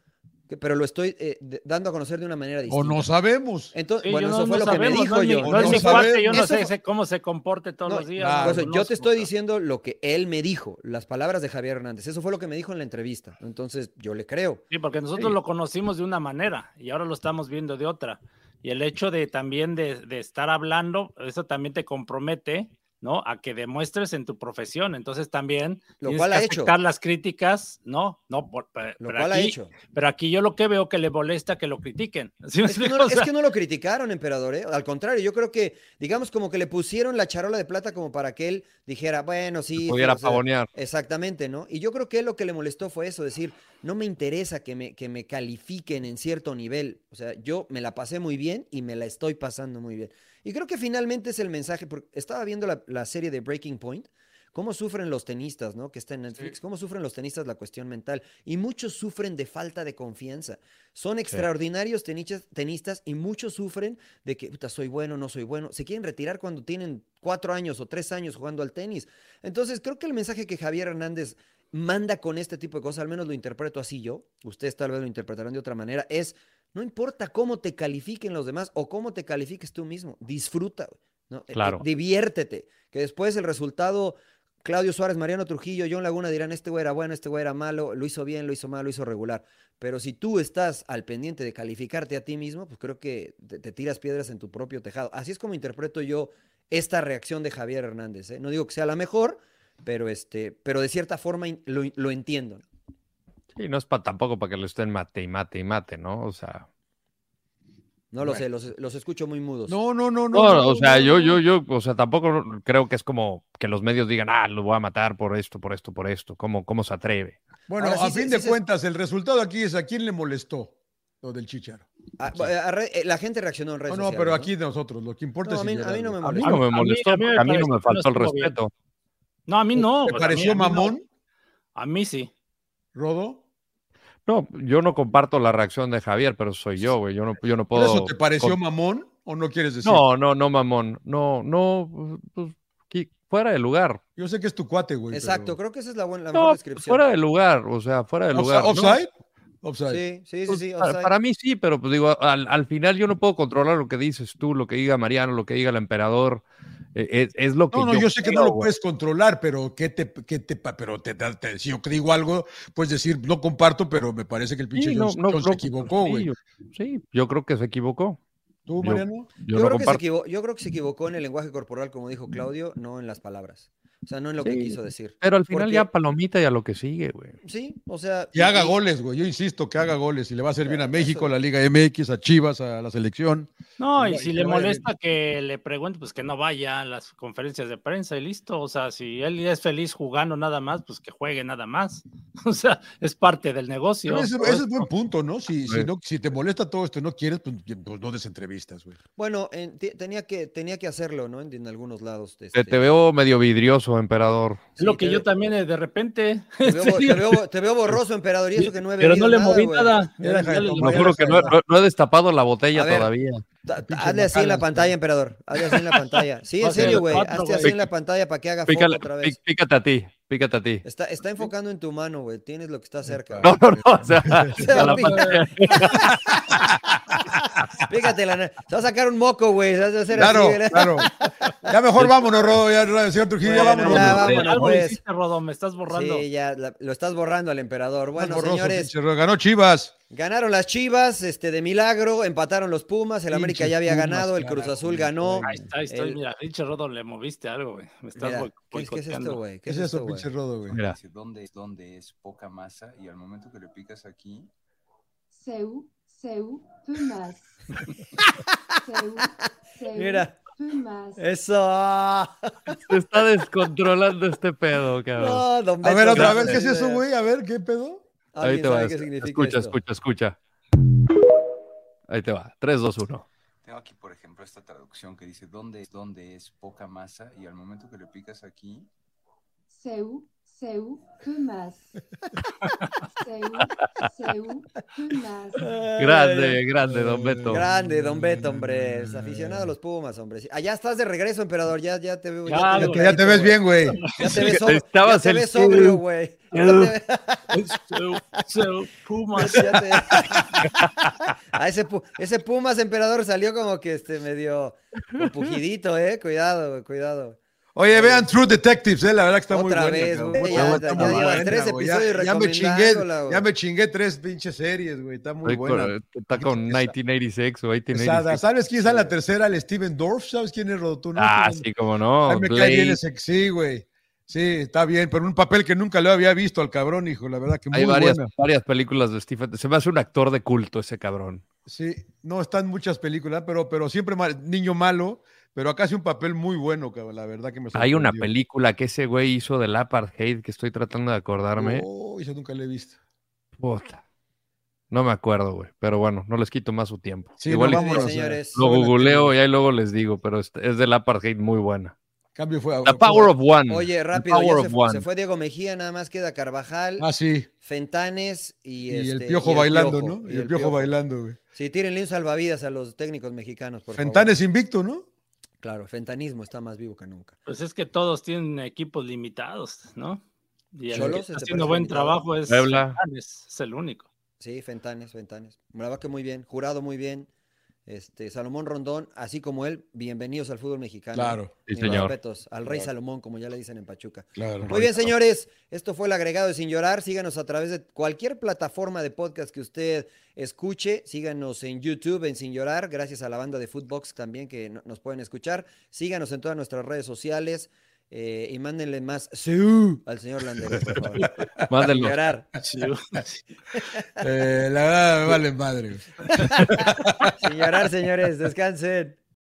pero lo estoy eh, dando a conocer de una manera O distinta. no sabemos. Entonces, Sí, bueno, eso fue no lo que me dijo no yo. No es no mi yo no Eso sé fue- cómo se comporte todos No, los días. claro. Pues, yo te estoy diciendo lo que él me dijo, las palabras de Javier Hernández. Eso fue lo que me dijo en la entrevista. Entonces, yo le creo. Sí, porque nosotros Sí. lo conocimos de una manera y ahora lo estamos viendo de otra. Y el hecho de también de, de estar hablando, eso también te compromete, ¿no? A que demuestres en tu profesión. Entonces también Lo tienes cual que ha hecho. aceptar las críticas, ¿no? No, por- Lo pero cual ha aquí, hecho. pero aquí yo lo que veo que le molesta que lo critiquen. (laughs) ¿Sí me Es que, no, O es que no lo criticaron, emperador. ¿eh? Al contrario, yo creo que, digamos, como que le pusieron la charola de plata como para que él dijera, bueno, sí. pudiera o sea, pavonear. Exactamente, ¿no? Y yo creo que él lo que le molestó fue eso, decir, no me interesa que me, que me califiquen en cierto nivel. O sea, yo me la pasé muy bien y me la estoy pasando muy bien. Y creo que finalmente es el mensaje, porque estaba viendo la, la serie de Breaking Point cómo sufren los tenistas, ¿no? Que está en Netflix, cómo sufren los tenistas la cuestión mental. Y muchos sufren de falta de confianza. Son extraordinarios tenistas, tenistas y muchos sufren de que, puta, soy bueno, no soy bueno. Se quieren retirar cuando tienen cuatro años o tres años jugando al tenis. Entonces, creo que el mensaje que Javier Hernández manda con este tipo de cosas, al menos lo interpreto así yo, ustedes tal vez lo interpretarán de otra manera, es, no importa cómo te califiquen los demás o cómo te califiques tú mismo, disfruta, ¿no? Eh, Claro. eh, diviértete, que después el resultado, Claudio Suárez, Mariano Trujillo, John Laguna dirán, este güey era bueno, este güey era malo, lo hizo bien, lo hizo mal, lo hizo regular, pero si tú estás al pendiente de calificarte a ti mismo, pues creo que te, te tiras piedras en tu propio tejado. Así es como interpreto yo esta reacción de Javier Hernández, ¿eh? No digo que sea la mejor, pero este, pero de cierta forma lo, lo entiendo. Sí, no es pa- tampoco para que lo estén mate y mate y mate, ¿no? O sea, No lo Bueno. sé, los, los escucho muy mudos. No, no, no, no. o sea, no, yo, yo, yo, o sea, tampoco creo que es como que los medios digan, ah, lo voy a matar por esto, por esto, por esto. ¿Cómo, cómo se atreve? Bueno, Ahora a sí fin sí de cuentas, el resultado aquí es a quién le molestó lo del chicharo. A re- eh, la gente reaccionó en redes No, no, sociales, pero ¿no? aquí nosotros, lo que importa No, es a mí- si a mí no me A mí molestó. no me a mí- molestó, a mí no me faltó el bien. respeto. No, a mí no. ¿Te pues, a mí- pareció a mí no. mamón, A mí sí. Rodo? No, yo no comparto la reacción de Javier, pero soy yo, güey. Yo no, yo no ¿Por puedo. eso te pareció con- mamón o no quieres decir? No, no, no, mamón. No, no, pues, fuera de lugar. Yo sé que es tu cuate, güey. Exacto, pero- creo que esa es la, buena, la mejor No, descripción. fuera de lugar, o sea, fuera de lugar. Offside, ¿no? Offside, offside. Sí, sí, sí, Pues, sí. para, offside. para mí sí, pero pues digo, al, al final yo no puedo controlar lo que dices tú, lo que diga Mariano, lo que diga el emperador. Eh, es, es lo que No, no, yo, sé que no lo puedes controlar, pero ¿qué te, qué te, pero te, te- te- si yo digo algo, puedes decir, no comparto, pero me parece que el pinche Sí, no, no, se equivocó, sí, güey. yo- Sí, yo creo que se equivocó. ¿Tú, Mariano? Yo, creo que se comparto. equivo- yo creo que se equivocó en el lenguaje corporal, como dijo Claudio, no en las palabras. O sea, no en lo que quiso decir. Pero al final Porque- ya palomita y a lo que sigue, güey. Sí, o sea. Que haga y- goles, güey. Yo insisto, que haga goles. Y le va a hacer bien a Eso- México, a la Liga MX, a Chivas, a la selección. No, Que y si le molesta que le pregunte, pues que no vaya a las conferencias de prensa y listo. O sea, si él es feliz jugando nada más, pues que juegue nada más. (laughs) O sea, es parte del negocio. Pero ese, ese es buen punto, ¿no? Si, si, no, si te molesta todo esto y no quieres, pues, pues no des entrevistas, güey. Bueno, en- te- tenía, que, tenía que hacerlo, ¿no? En, en algunos lados. Te, este, te veo medio vidrioso, emperador. Es lo sí, que te yo también eh, de repente. (laughs) Te veo, Sí, te veo- te veo borroso, emperador, y eso que no he pero no le moví nada. Deja le- ya juro que no, no- no he destapado la botella ver. todavía. Hazle así en la pantalla, emperador. Hazle así en la pantalla. Sí, en serio, güey. Hazte así en la pantalla para que haga foco otra vez. pícate a ti, pícate a ti. Está, está enfocando en tu mano, güey. Tienes lo que está cerca. No, no, no, o sea, (laughs) a la pantalla. (laughs) Fíjate, la se va a sacar un moco, güey. Claro, así, claro. Ya mejor vámonos, Rodo. Ya, señor Trujillo, ya Bueno, vámonos. ya vámonos, Algo pues. hiciste, Rodo, me estás borrando. Sí, ya la- lo estás borrando al emperador. Bueno, borroso, señores, pinche Rodo. Ganó Chivas. ganaron las Chivas, este, de milagro, empataron los Pumas, el América ya había Pumas, ganado, el Cruz Azul ganó. Ahí está, ahí estoy. El- Mira, pinche Rodo, le moviste algo, güey. Me estás Mira, ¿qué, es- qué es esto, güey? ¿Qué es eso, pinche Rodo, güey? Mira, ¿Dónde es, dónde es poca masa? Y al momento que le picas aquí, Seu, seu, Pumas. Seu, seu, Mira. Pumas. Eso. se está descontrolando este pedo, cabrón. No, don A ver, otra vez. ¿qué es eso, güey? A ver, ¿qué pedo? Ahí ¿Alguien te va. qué significa Escucha, esto? escucha, escucha. Ahí te va. 3, 2, 1. tengo aquí, por ejemplo, esta traducción que dice, ¿dónde es, dónde es poca masa? Y al momento que le picas aquí, Seu, seu, Pumas. Seu, seu, Pumas. Grande, grande, don Beto. Grande, don Beto, hombre. Es aficionado a los Pumas, hombre. Allá estás de regreso, emperador. Ya, ya te veo. Ya, te ya ves bien, güey. Ya te ves, sobrio, ya te ves (laughs) sobrio, güey. Pumas. ya te- Ah, ese, ese Pumas, emperador, salió como que este medio compugidito, eh. Cuidado, cuidado. Oye, vean True Detectives, eh, la verdad que está muy Otra buena. vez, cabrón. güey, ya- buena, ya muy buena, tres episodios ya, me chingué, güey. ya me chingué tres pinches series, güey. Está muy Estoy con- buena. Está con 1986 o Pesada. 1886. ¿Sabes quién es la tercera? El Steven Dorff. ¿Sabes quién es Rodo? ¿Tú no? Ah, Steven- sí, como no. Ay, me cae bien Blade. ese, sí, güey. Sí, está bien, pero un papel que nunca lo había visto al cabrón, hijo, la verdad que muy Hay varias, buena. varias películas de Stephen. Se me hace un actor de culto ese cabrón. Sí, no están muchas películas, pero, pero siempre mal- niño malo, pero acá hace un papel muy bueno, cabrón, la verdad que me Hay una sorprendió. película que ese güey hizo del apartheid que estoy tratando de acordarme. Oh, eso nunca la he visto. Puta. No me acuerdo, güey. Pero bueno, no les quito más su tiempo. Sí, Igual no, vámonos, señores. lo googleo y ahí luego les digo, pero es, es del apartheid muy buena. Cambio fue a- The Power of One. Oye, The rápido, Power ya of se, fu- One. se fue Diego Mejía, nada más queda Carvajal, Ah, sí. Fentanes y, Y el este, piojo y el bailando, Piojo, ¿no? Y el piojo bailando, güey. Sí, tírenle un salvavidas a los técnicos mexicanos, por Fentanes invicto, ¿no? Claro, fentanismo está más vivo que nunca. Pues es que todos tienen equipos limitados, ¿no? Y el Cholos, que ¿se está haciendo buen limitado? trabajo es, Puebla. es, es el único. Sí, Fentanes, Fentanes. La verdad que muy bien, jurado muy bien. Este, Salomón Rondón, así como él, bienvenidos al fútbol mexicano. Claro. Sí, señor. respetos al rey Claro. Salomón, como ya le dicen en Pachuca. Claro. Muy bien, señores. Esto fue el agregado de Sin Llorar. Síganos a través de cualquier plataforma de podcast que usted escuche. Síganos en YouTube, en Sin Llorar. Gracias a la banda de Footbox también que no- nos pueden escuchar. Síganos en todas nuestras redes sociales. Eh, y mándenle más "Siu" al señor Landeros, por favor. (laughs) Mándenlo. llorar. (laughs) Eh, la verdad me vale madre. (laughs) Sin llorar, señores. Descansen.